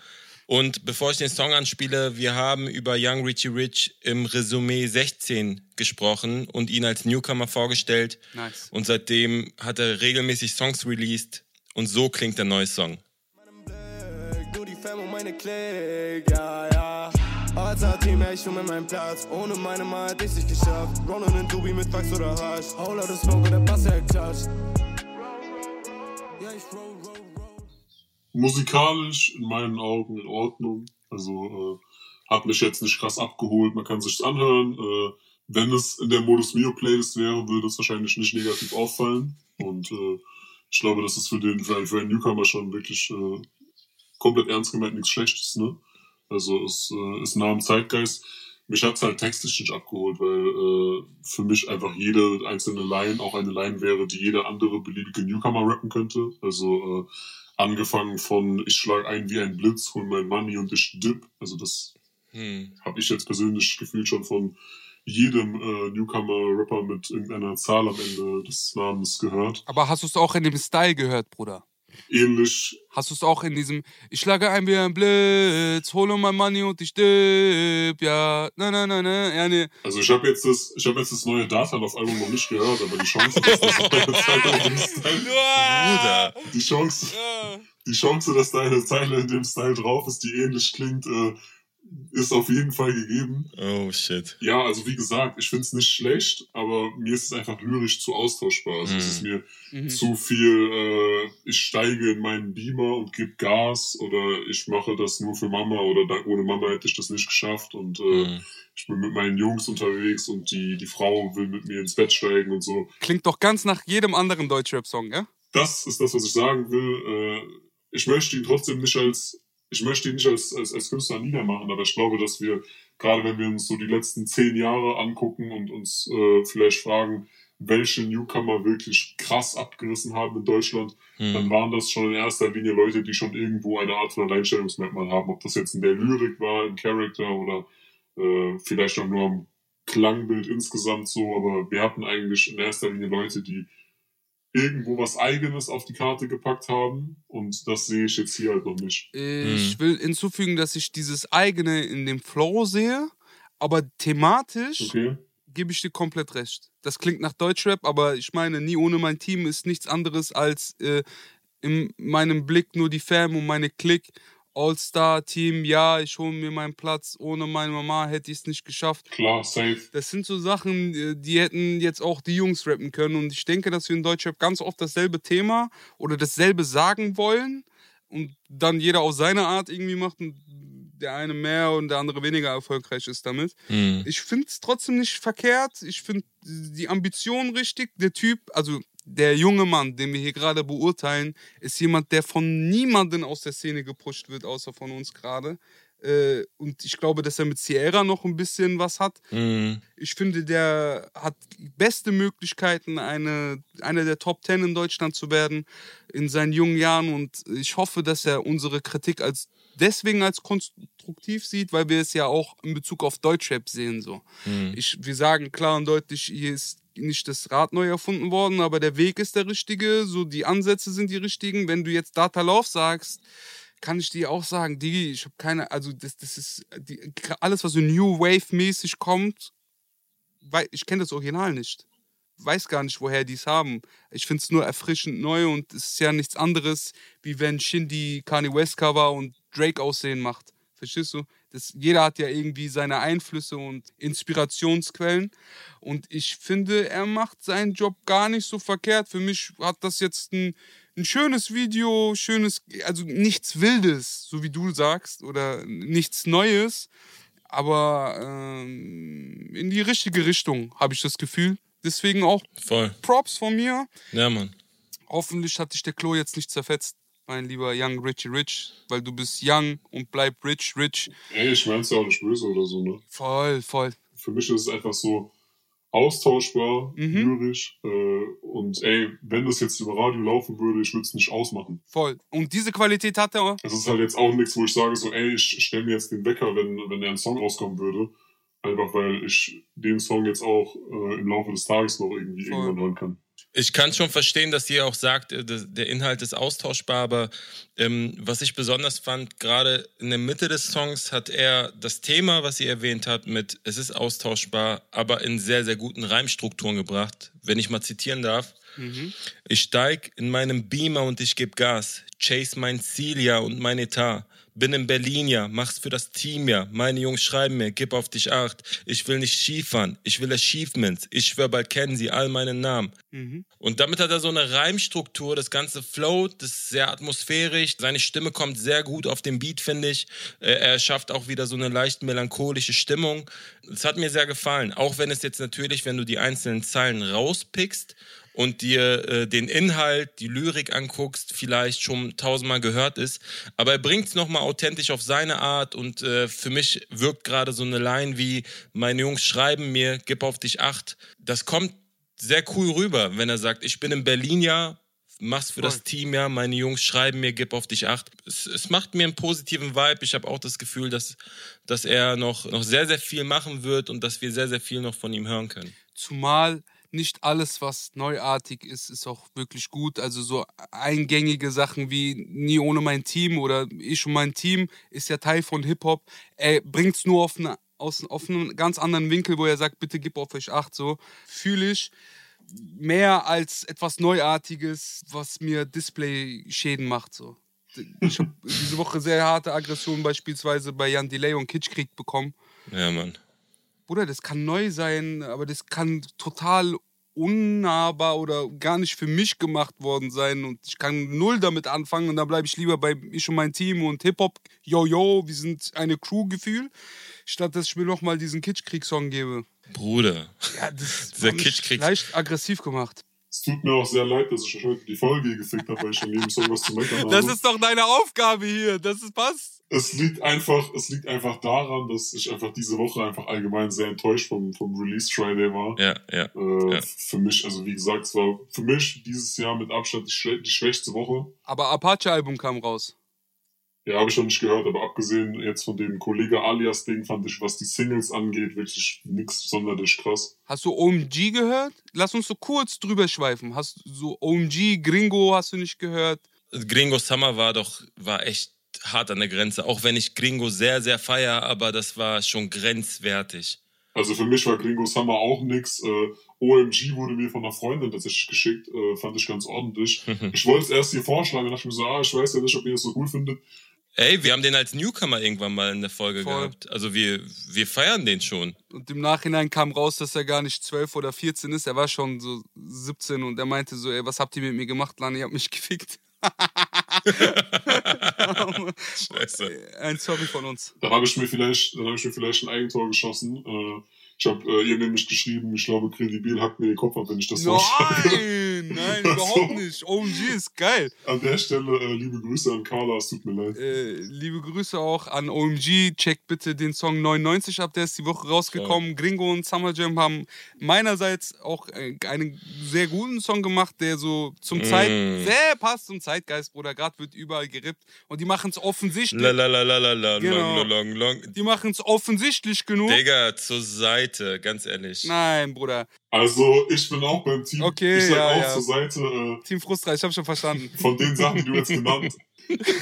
Und bevor ich den Song anspiele, wir haben über Young Richie Rich im Resümee 16 gesprochen und ihn als Newcomer vorgestellt. Nice. Und seitdem hat er regelmäßig Songs released und so klingt der neue Song. Team, ey, ich mit meinem Platz. Ohne meine Mal hätte ich nicht geschafft. Ronan und Dubi mit Fax oder Hasch. Hol out the smoke und der Bass, er touch. Ja, ich roll musikalisch in meinen Augen in Ordnung. Also äh, hat mich jetzt nicht krass abgeholt, man kann sich's anhören. Äh, wenn es in der Modus Mio Playlist wäre, würde es wahrscheinlich nicht negativ auffallen. Und äh, ich glaube, das ist für den für, für einen Newcomer schon wirklich äh, komplett ernst gemeint nichts Schlechtes. Ne? Also es äh, ist nah am Zeitgeist. Mich hat's halt textlich nicht abgeholt, weil äh, für mich einfach jede einzelne Line auch eine Line wäre, die jeder andere beliebige Newcomer rappen könnte. Also äh, Angefangen von ich schlage ein wie ein Blitz, hol mein Money und ich dip. Also das hm. habe ich jetzt persönlich gefühlt schon von jedem äh, Newcomer-Rapper mit irgendeiner Zahl am Ende des Namens gehört. Aber hast du es auch in dem Style gehört, Bruder? Ähnlich. Hast du es auch in diesem, ich schlage ein wie ein Blitz, hole mein Money und ich dip, ja, na, na, na, na, ja, ne. Also ich habe jetzt das, ich habe jetzt das neue Dartland-Album noch nicht gehört, aber die Chance, dass das deine Zeile in dem Style, Bruder. die Chance, die Chance, dass deine Zeile in dem Style drauf ist, die ähnlich klingt, äh, ist auf jeden Fall gegeben. Oh shit. Ja, also wie gesagt, ich find's nicht schlecht, aber mir ist es einfach lyrisch zu austauschbar. Also es Mhm. ist mir Mhm. zu viel, äh, ich steige in meinen Beamer und gebe Gas oder ich mache das nur für Mama oder da, ohne Mama hätte ich das nicht geschafft und äh, Mhm. ich bin mit meinen Jungs unterwegs und die, die Frau will mit mir ins Bett steigen und so. Klingt doch ganz nach jedem anderen Deutschrap-Song, ja? Das ist das, was ich sagen will. Äh, ich möchte ihn trotzdem nicht als, ich möchte ihn nicht als, als, als Künstler niedermachen, aber ich glaube, dass wir, gerade wenn wir uns so die letzten zehn Jahre angucken und uns äh, vielleicht fragen, welche Newcomer wirklich krass abgerissen haben in Deutschland, dann Mhm. waren das schon in erster Linie Leute, die schon irgendwo eine Art von Alleinstellungsmerkmal haben. Ob das jetzt in der Lyrik war, im Charakter oder äh, vielleicht auch nur am Klangbild insgesamt so. Aber wir hatten eigentlich in erster Linie Leute, die irgendwo was Eigenes auf die Karte gepackt haben. Und das sehe ich jetzt hier halt noch nicht. Ich will hinzufügen, dass ich dieses eigene in dem Flow sehe, aber thematisch Okay? gebe ich dir komplett recht. Das klingt nach Deutschrap, aber ich meine, nie ohne mein Team ist nichts anderes als äh, in meinem Blick nur die Fam und meine Clique. All-Star-Team, ja, ich hole mir meinen Platz. Ohne meine Mama hätte ich es nicht geschafft. Klar, safe. Das sind so Sachen, äh, die hätten jetzt auch die Jungs rappen können. Und ich denke, dass wir in Deutschrap ganz oft dasselbe Thema oder dasselbe sagen wollen und dann jeder auf seine Art irgendwie macht und der eine mehr und der andere weniger erfolgreich ist damit. Mhm. Ich finde es trotzdem nicht verkehrt. Ich finde die Ambition richtig. Der Typ, also der junge Mann, den wir hier gerade beurteilen, ist jemand, der von niemandem aus der Szene gepusht wird, außer von uns gerade. Äh, und ich glaube, dass er mit Sierra noch ein bisschen was hat. Mhm. Ich finde, der hat beste Möglichkeiten, eine, einer der Top Ten in Deutschland zu werden in seinen jungen Jahren. Und ich hoffe, dass er unsere Kritik als deswegen als konstruktiv sieht, weil wir es ja auch in Bezug auf Deutschrap sehen. So. Mhm. Ich, wir sagen klar und deutlich, hier ist nicht das Rad neu erfunden worden, aber der Weg ist der richtige, so die Ansätze sind die richtigen. Wenn du jetzt Data Love sagst, kann ich dir auch sagen, Digi, ich habe keine, also das, das ist die, alles, was so New Wave-mäßig kommt, weil ich kenne das Original nicht. Weiß gar nicht, woher die es haben. Ich finde es nur erfrischend neu und es ist ja nichts anderes, wie wenn Shindy Kanye West Cover und Drake Aussehen macht. Verstehst du? Das, jeder hat ja irgendwie seine Einflüsse und Inspirationsquellen. Und ich finde, er macht seinen Job gar nicht so verkehrt. Für mich hat das jetzt ein, ein schönes Video, schönes, also nichts Wildes, so wie du sagst, oder nichts Neues, aber ähm, in die richtige Richtung, habe ich das Gefühl. Deswegen auch Voll. Props von mir. Ja, Mann. Hoffentlich hat dich der Klo jetzt nicht zerfetzt, mein lieber Young Richie Rich, weil du bist young und bleib rich, rich. Ey, ich mein's ja auch nicht böse oder so, ne? Voll, voll. Für mich ist es einfach so austauschbar, Mhm. lyrisch. Äh, und ey, wenn das jetzt über Radio laufen würde, ich würde es nicht ausmachen. Voll. Und diese Qualität hat er. Es ist halt jetzt auch nichts, wo ich sage so, ey, ich stelle mir jetzt den Wecker, wenn, wenn der ein Song rauskommen würde. Einfach weil ich den Song jetzt auch äh, im Laufe des Tages noch irgendwie Voll. irgendwann hören kann. Ich kann schon verstehen, dass ihr auch sagt, äh, der Inhalt ist austauschbar, aber ähm, was ich besonders fand, gerade in der Mitte des Songs hat er das Thema, was sie erwähnt hat, mit es ist austauschbar, aber in sehr, sehr guten Reimstrukturen gebracht. Wenn ich mal zitieren darf. Ich steig in meinem Beamer und ich geb Gas. Chase mein Ziel ja und mein Etat. Bin in Berlin ja, mach's für das Team ja. Meine Jungs schreiben mir, gib auf dich acht. Ich will nicht Skifahren, ich will Achievements. Ich schwör, bald kennen sie all meine Namen. Und damit hat er so eine Reimstruktur, das ganze float, das ist sehr atmosphärisch. Seine Stimme kommt sehr gut auf den Beat, finde ich. Er schafft auch wieder so eine leicht melancholische Stimmung. Das hat mir sehr gefallen. Auch wenn es jetzt natürlich, wenn du die einzelnen Zeilen rauspickst und dir äh, den Inhalt, die Lyrik anguckst, vielleicht schon tausendmal gehört ist. Aber er bringt es nochmal authentisch auf seine Art und äh, für mich wirkt gerade so eine Line wie, meine Jungs schreiben mir, gib auf dich acht. Das kommt sehr cool rüber, wenn er sagt, ich bin in Berlin ja, mach's für das Voll. Team ja, meine Jungs schreiben mir, gib auf dich acht. Es, es macht mir einen positiven Vibe. Ich habe auch das Gefühl, dass, dass er noch, noch sehr, sehr viel machen wird und dass wir sehr, sehr viel noch von ihm hören können. Zumal nicht alles, was neuartig ist, ist auch wirklich gut. Also so eingängige Sachen wie Nie ohne mein Team oder Ich und mein Team ist ja Teil von Hip-Hop. Er bringt es nur auf, eine, aus, auf einen ganz anderen Winkel, wo er sagt, bitte gib auf euch acht. So fühle ich mehr als etwas Neuartiges, was mir Display-Schäden macht. So. Ich habe diese Woche sehr harte Aggressionen beispielsweise bei Jan Delay und Kitschkrieg bekommen. Ja, Mann. Bruder, das kann neu sein, aber das kann total unnahbar oder gar nicht für mich gemacht worden sein und ich kann null damit anfangen und dann bleibe ich lieber bei ich und mein Team und Hip-Hop, yo, yo, wir sind eine Crew-Gefühl, statt dass ich mir nochmal diesen Kitschkrieg-Song gebe. Bruder. Ja, das Dieser Kitschkrieg. leicht aggressiv gemacht. Es tut mir auch sehr leid, dass ich heute die Folge hier gefickt habe, weil ich in jedem Song was zu meckern habe. Das ist doch deine Aufgabe hier, das ist passt. Es liegt einfach, es liegt einfach daran, dass ich einfach diese Woche einfach allgemein sehr enttäuscht vom, vom Release Friday war. Ja, ja. Äh, Ja. Für mich, also wie gesagt, es war für mich dieses Jahr mit Abstand die, die schwächste Woche. Aber Apache-Album kam raus. Ja, habe ich noch nicht gehört, aber abgesehen jetzt von dem Kollege Alias-Ding fand ich, was die Singles angeht, wirklich nichts sonderlich krass. Hast du OMG gehört? Lass uns so kurz drüber schweifen. Hast du so OMG, Gringo hast du nicht gehört? Gringo Summer war doch, war echt hart an der Grenze. Auch wenn ich Gringo sehr, sehr feier, aber das war schon grenzwertig. Also für mich war Gringo Summer auch nix. Äh, OMG wurde mir von einer Freundin tatsächlich geschickt, äh, fand ich ganz ordentlich. ich wollte es erst hier vorschlagen, dachte ich mir so, ah, ich weiß ja nicht, ob ihr das so cool findet. Ey, wir haben den als Newcomer irgendwann mal in der Folge Voll. gehabt. Also wir, wir feiern den schon. Und im Nachhinein kam raus, dass er gar nicht 12 oder 14 ist. Er war schon so 17 und er meinte so, ey, was habt ihr mit mir gemacht, Lani? Ihr habt mich gefickt. Scheiße. Ein Sorry von uns. Dann habe ich mir vielleicht, dann habe ich mir vielleicht ein Eigentor geschossen. Äh, ich habe äh, ihr nämlich geschrieben, ich glaube, Credibil hackt mir den Kopf ab, wenn ich das vorschlage. Nein, nein, überhaupt nicht. OMG ist geil. An der Stelle äh, liebe Grüße an Carla, es tut mir leid. Äh, liebe Grüße auch an OMG. Checkt bitte den Song 99 ab, der ist die Woche rausgekommen. Gringo und Summer Jam haben meinerseits auch äh, einen sehr guten Song gemacht, der so zum Zeit Mm. sehr passt zum Zeitgeist, Bruder. Gerade wird überall gerippt und die machen es offensichtlich. La la la la la la, Genau. long, long, long. Die machen es offensichtlich genug. Digga, zur Seite, ganz ehrlich. Nein, Bruder. Also, ich bin auch beim Team. Okay, ich sag ja, auch ja. zur Seite, äh, Team Frustra, ich hab schon verstanden. von den Sachen, die du jetzt genannt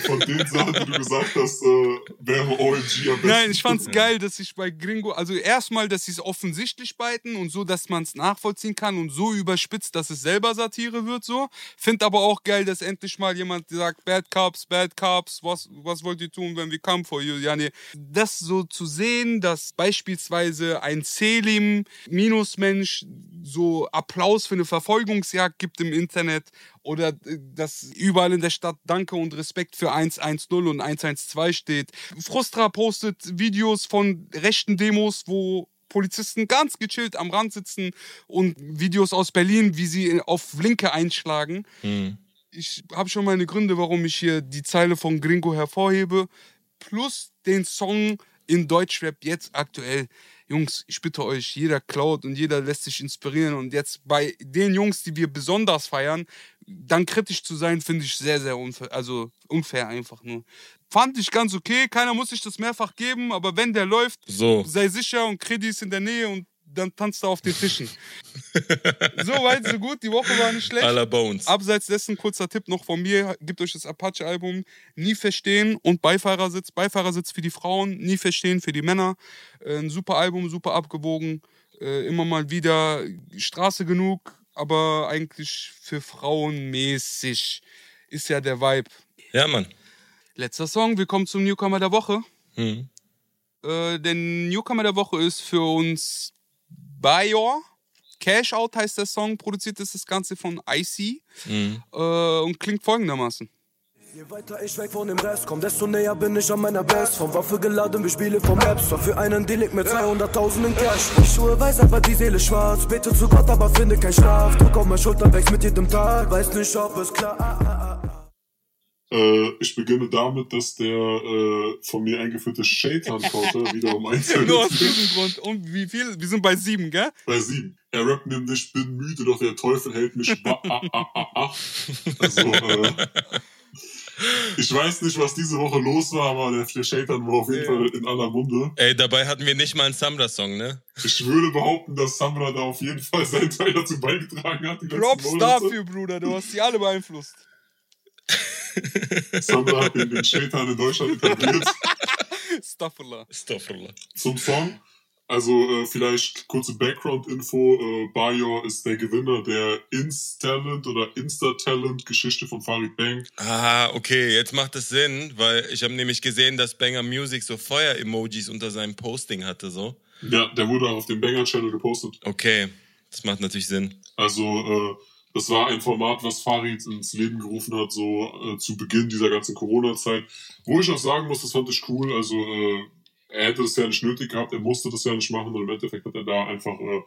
von den Sachen, die du gesagt hast, äh, wäre OMG am besten. Nein, ich fand's geil, dass ich bei Gringo, also erstmal, dass sie es offensichtlich beiten und so, dass man es nachvollziehen kann und so überspitzt, dass es selber Satire wird, so. Find aber auch geil, dass endlich mal jemand sagt, Bad Cops, Bad Cops, was, was wollt ihr tun, wenn wir come for you? Ja, nee. Das so zu sehen, dass beispielsweise ein Selim, Minusmensch, so Applaus für eine Verfolgungsjagd gibt im Internet oder äh, dass überall in der Stadt Danke und Respekt für 110 und 112 steht. Frustra postet Videos von rechten Demos, wo Polizisten ganz gechillt am Rand sitzen und Videos aus Berlin, wie sie auf Linke einschlagen. Hm. Ich habe schon meine Gründe, warum ich hier die Zeile von Gringo hervorhebe. Plus den Song in Deutschrap jetzt aktuell. Jungs, ich bitte euch, jeder klaut und jeder lässt sich inspirieren. Und jetzt bei den Jungs, die wir besonders feiern, dann kritisch zu sein, finde ich sehr, sehr unfair. Also unfair einfach nur. Fand ich ganz okay. Keiner muss sich das mehrfach geben, aber wenn der läuft, So. sei sicher und Kredi ist in der Nähe und dann tanzt er auf den Tischen. so weit, so gut. Die Woche war nicht schlecht. A la Bones. Abseits dessen, kurzer Tipp noch von mir, gebt euch das Apache-Album Nie Verstehen und Beifahrersitz. Beifahrersitz für die Frauen, Nie Verstehen für die Männer. Äh, Ein super Album, super abgewogen. Äh, Immer mal wieder Straße genug, aber eigentlich für Frauen mäßig. Ist ja der Vibe. Ja, Mann. Letzter Song, wir kommen zum Newcomer der Woche. Hm. Äh, der Newcomer der Woche ist für uns Bayor. Cash Out heißt der Song, produziert ist das Ganze von IC Hm. äh, und klingt folgendermaßen. Je weiter ich weg von dem Rest komm, desto näher bin ich an meiner Best. Vom Waffe geladen, wir spielen vom Apps. Für einen Delikt mit 200.000 in Cash. Die Schuhe weiß, aber die Seele schwarz. Bete zu Gott, aber finde kein Schlaf. Druck auf meine Schultern wächst mit jedem Tag. Weiß nicht, ob es klar. Äh, ich beginne damit, dass der äh, von mir eingeführte Shaitan-Counter wieder um eins Nur aus diesem Grund. Und wie viel? Wir sind bei sieben, gell? Bei sieben. Er rappt nämlich, bin müde, doch der Teufel hält mich wa ah. Also, äh, Ich weiß nicht, was diese Woche los war, aber der, der Shaitan war auf jeden Ja. Fall in aller Munde. Ey, dabei hatten wir nicht mal einen Samra-Song, ne? Ich würde behaupten, dass Samra da auf jeden Fall seinen Teil dazu beigetragen hat. Props dafür, Bruder. Du hast die alle beeinflusst. Samra hat den, den Shaitan in Deutschland etabliert. Staffela. Astaghfirullah. Zum Song. Also äh, vielleicht kurze Background-Info. Äh, Bayor ist der Gewinner der Inst-Talent oder Insta-Talent-Geschichte von Farid Bang. Ah, okay, jetzt macht es Sinn, weil ich habe nämlich gesehen, dass Banger Music so Feuer-Emojis unter seinem Posting hatte, so. Ja, der wurde auch auf dem Banger-Channel gepostet. Okay, das macht natürlich Sinn. Also äh, das war ein Format, was Farid ins Leben gerufen hat, so äh, zu Beginn dieser ganzen Corona-Zeit. Wo ich auch sagen muss, das fand ich cool. Also äh, er hätte das ja nicht nötig gehabt, er musste das ja nicht machen und im Endeffekt hat er da einfach äh,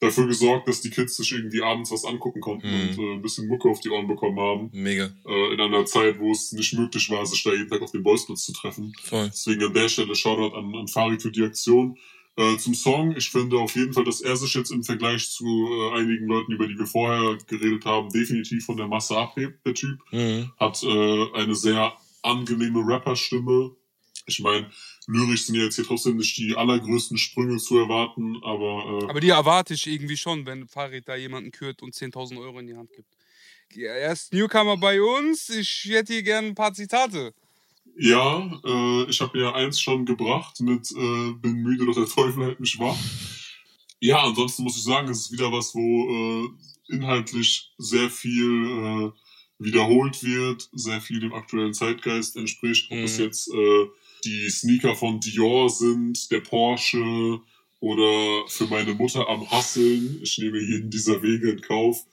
dafür gesorgt, dass die Kids sich irgendwie abends was angucken konnten Mhm. und äh, ein bisschen Mucke auf die Ohren bekommen haben. Mega. Äh, in einer Zeit, wo es nicht möglich war, sich da jeden Tag auf den Bolzplatz zu treffen. Voll. Deswegen an der Stelle Shoutout an, an Farid für die Aktion. Äh, zum Song, ich finde auf jeden Fall, dass er sich jetzt im Vergleich zu äh, einigen Leuten, über die wir vorher geredet haben, definitiv von der Masse abhebt, der Typ. Mhm. Hat äh, eine sehr angenehme Rapperstimme. Ich meine, lyrisch sind ja jetzt hier trotzdem nicht die allergrößten Sprünge zu erwarten, aber, äh, Aber die erwarte ich irgendwie schon, wenn Farid da jemanden kürt und 10.000 Euro in die Hand gibt. Er ist Newcomer bei uns. Ich hätte hier gerne ein paar Zitate. Ja, äh, ich habe ja eins schon gebracht mit äh, Bin müde, doch der Teufel hält mich wach. Ja, ansonsten muss ich sagen, es ist wieder was, wo äh, inhaltlich sehr viel äh, wiederholt wird, sehr viel dem aktuellen Zeitgeist entspricht. Ob Mhm. es jetzt äh, die Sneaker von Dior sind, der Porsche oder für meine Mutter am Hasseln. Ich nehme jeden dieser Wege in Kauf.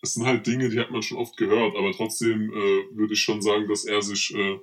Das sind halt Dinge, die hat man schon oft gehört, aber trotzdem äh, würde ich schon sagen, dass er sich äh,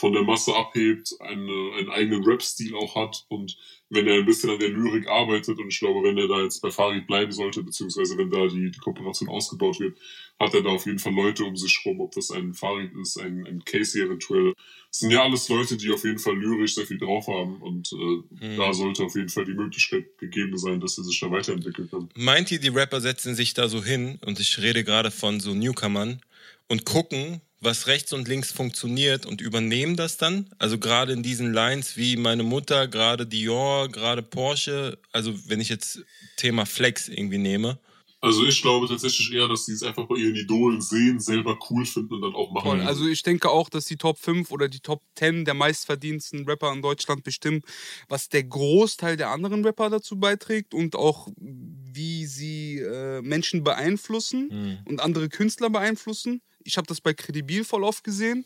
von der Masse abhebt, eine, einen eigenen Rap-Stil auch hat und wenn er ein bisschen an der Lyrik arbeitet und ich glaube, wenn er da jetzt bei Farid bleiben sollte, beziehungsweise wenn da die, die Kooperation ausgebaut wird, hat er da auf jeden Fall Leute um sich rum, ob das ein Farid ist, ein, ein Casey eventuell. Das sind ja alles Leute, die auf jeden Fall lyrisch sehr viel drauf haben und äh, Mhm. da sollte auf jeden Fall die Möglichkeit gegeben sein, dass er sich da weiterentwickeln kann. Meint ihr, die Rapper setzen sich da so hin, und ich rede gerade von so Newcomern, und gucken, was rechts und links funktioniert und übernehmen das dann? Also gerade in diesen Lines wie meine Mutter, gerade Dior, gerade Porsche, also wenn ich jetzt Thema Flex irgendwie nehme. Also ich glaube tatsächlich eher, dass sie es einfach bei ihren Idolen sehen, selber cool finden und dann auch machen. Voll. Also ich denke auch, dass die Top 5 oder die Top 10 der meistverdiensten Rapper in Deutschland bestimmen, was der Großteil der anderen Rapper dazu beiträgt und auch wie sie äh, Menschen beeinflussen und andere Künstler beeinflussen. Ich habe das bei Credibil voll oft gesehen.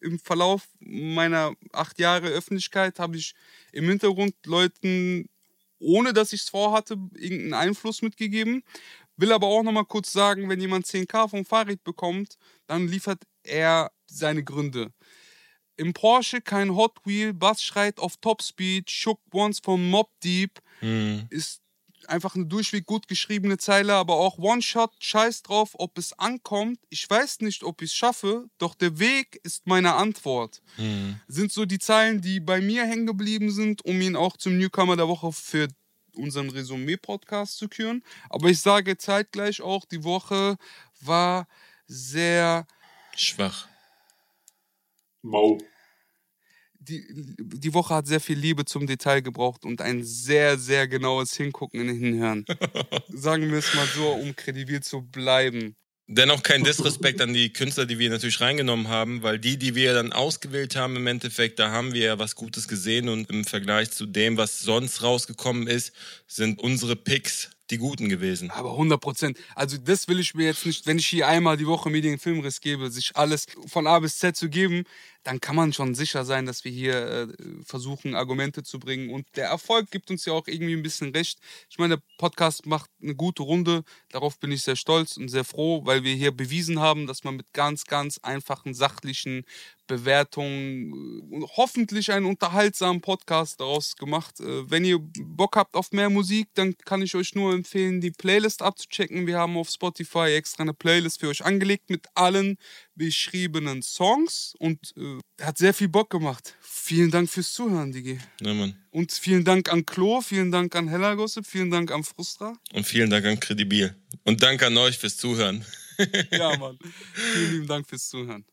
Im Verlauf meiner acht Jahre Öffentlichkeit habe ich im Hintergrund Leuten, ohne dass ich es vorhatte, irgendeinen Einfluss mitgegeben. Will aber auch nochmal kurz sagen, wenn jemand 10k vom Fahrrad bekommt, dann liefert er seine Gründe. Im Porsche kein Hot Wheel, Bass schreit auf Topspeed, Shook Once vom Mob Deep Hm. ist einfach eine durchweg gut geschriebene Zeile, aber auch One-Shot, scheiß drauf, ob es ankommt. Ich weiß nicht, ob ich es schaffe, doch der Weg ist meine Antwort. Hm. Sind so die Zeilen, die bei mir hängen geblieben sind, um ihn auch zum Newcomer der Woche für unseren Resümee-Podcast zu küren. Aber ich sage zeitgleich auch, die Woche war sehr Schwach. Mau. Die, die Woche hat sehr viel Liebe zum Detail gebraucht und ein sehr, sehr genaues Hingucken und Hinhören. Sagen wir es mal so, um kredibil zu bleiben. Dennoch kein Disrespekt an die Künstler, die wir natürlich reingenommen haben, weil die, die wir dann ausgewählt haben, im Endeffekt, da haben wir ja was Gutes gesehen und im Vergleich zu dem, was sonst rausgekommen ist, sind unsere Picks die guten gewesen. Aber 100 Prozent. Also das will ich mir jetzt nicht, wenn ich hier einmal die Woche Medien Filmriss gebe, sich alles von A bis Z zu geben, dann kann man schon sicher sein, dass wir hier äh, versuchen, Argumente zu bringen. Und der Erfolg gibt uns ja auch irgendwie ein bisschen recht. Ich meine, der Podcast macht eine gute Runde. Darauf bin ich sehr stolz und sehr froh, weil wir hier bewiesen haben, dass man mit ganz, ganz einfachen, sachlichen Bewertungen äh, und hoffentlich einen unterhaltsamen Podcast daraus gemacht. Äh, Wenn ihr Bock habt auf mehr Musik, dann kann ich euch nur empfehlen, die Playlist abzuchecken. Wir haben auf Spotify extra eine Playlist für euch angelegt mit allen beschriebenen Songs und äh, hat sehr viel Bock gemacht. Vielen Dank fürs Zuhören, Digi. Ja, Mann. Und vielen Dank an Klo, vielen Dank an Hella Gossip, vielen Dank an Frustra. Und vielen Dank an Credibil. Und danke an euch fürs Zuhören. Ja, Mann. vielen lieben Dank fürs Zuhören.